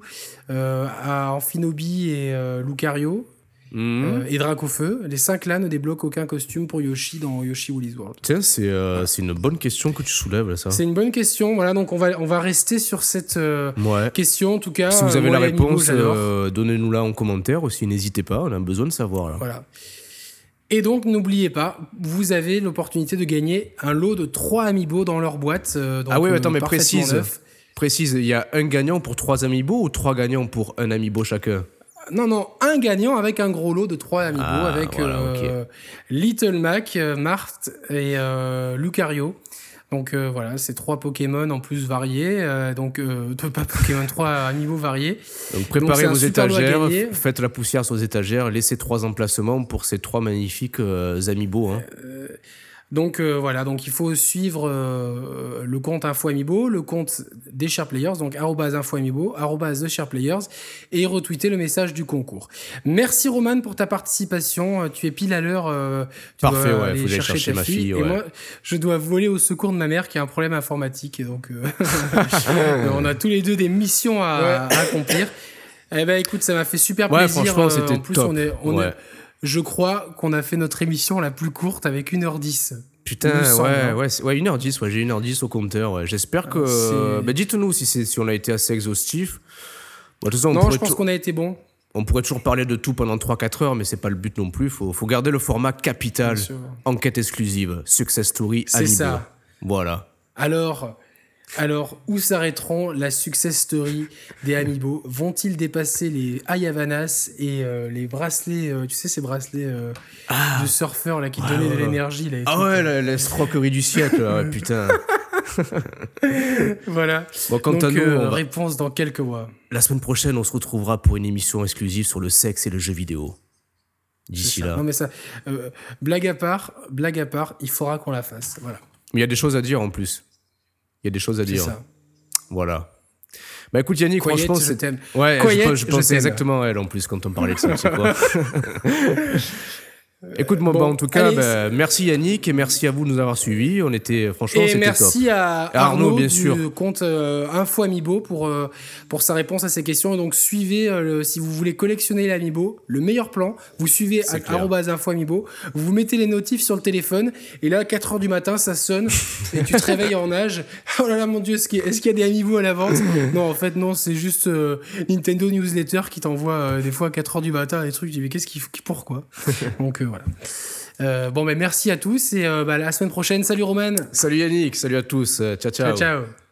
euh, Amphinobi et Lucario, Euh, et Dracofeu, les 5 là ne débloquent aucun costume pour Yoshi dans Yoshi Woolly's World. Tiens, c'est euh, une bonne question que tu soulèves, ça. C'est une bonne question. Voilà, donc on va, on va rester sur cette euh, question, en tout cas. Si vous avez la réponse, donnez-nous-la en commentaire aussi, n'hésitez pas, on a besoin de savoir. Là. Voilà. Et donc, n'oubliez pas, vous avez l'opportunité de gagner un lot de 3 Amiibo dans leur boîte. Ah oui, attends, mais précise. Précise, il y a un gagnant pour 3 Amiibo ou 3 gagnants pour un Amiibo chacun? Non, non, un gagnant avec un gros lot de 3 Amiibo ah, avec euh, Little Mac, Marthe et Lucario. Donc euh, voilà, c'est trois Pokémon en plus variés, euh, donc euh, pas Pokémon, trois Amiibo variés. Donc préparez vos étagères, faites la poussière sur vos étagères, laissez trois emplacements pour ces trois magnifiques Amiibo. Hein. Donc euh, voilà, donc il faut suivre euh, le compte InfoAmibo, le compte des Players, donc InfoAmibo, The Players, et retweeter le message du concours. Merci Roman pour ta participation. Euh, tu es pile à l'heure. Parfait, ouais, faut chercher, chercher ma fille. Et moi, je dois voler au secours de ma mère qui a un problème informatique. Et donc, on a tous les deux des missions à, accomplir. Eh ben, écoute, ça m'a fait super plaisir. Franchement, c'était top. On est, on est, je crois qu'on a fait notre émission la plus courte avec 1h10. Putain, ouais, hein. ouais, ouais, 1h10, ouais, j'ai 1h10 au compteur. J'espère que. Ah, bah, dites-nous si, si on a été assez exhaustif. Bah, non, je pense qu'on a été bon. On pourrait toujours parler de tout pendant 3-4 heures, mais c'est pas le but non plus. Faut, faut garder le format capital. Enquête exclusive, success story, C'est ça. Voilà. Alors, alors, où s'arrêteront la success story des Amiibo? Vont-ils dépasser les Ayavanas et euh, les bracelets, euh, tu sais, ces bracelets euh, ah. de surfeur là, qui donnaient de l'énergie Ah ouais, la, la du siècle, putain. voilà. Bon, quant Donc, à nous, réponse dans quelques mois. La semaine prochaine, on se retrouvera pour une émission exclusive sur le sexe et le jeu vidéo. D'ici là. Non mais ça, blague à part, blague à part, il faudra qu'on la fasse. Voilà. Mais il y a des choses à dire en plus. Il y a des choses à dire. Ça. Voilà. Bah écoute Yannick, franchement, c'est. Ouais, je, je, pensais exactement à elle en plus quand on parlait de ça. Quoi Écoute, moi, bah, en tout cas, bah, merci Yannick et merci à vous de nous avoir suivis. On était, franchement, c'était merci à Arnaud, bien sûr. du compte euh, Info Amiibo pour, euh, pour sa réponse à ces questions. Et donc, suivez, euh, si vous voulez collectionner l'Amiibo, le meilleur plan, vous suivez Info Amiibo, vous, vous mettez les notifs sur le téléphone, et là, à 4 h du matin, ça sonne, et tu te réveilles en âge. Oh là là, mon Dieu, est-ce qu'il y, a des Amiibo à la vente Non, en fait, non, c'est juste Nintendo Newsletter qui t'envoie des fois à 4 h du matin des trucs. Tu dis, mais qu'est-ce qu'il faut, pourquoi? Donc, voilà. Euh, bon, mais merci à tous et euh, bah, la semaine prochaine. Salut Roman. Salut Yannick. Salut à tous. ciao. Ciao, ciao.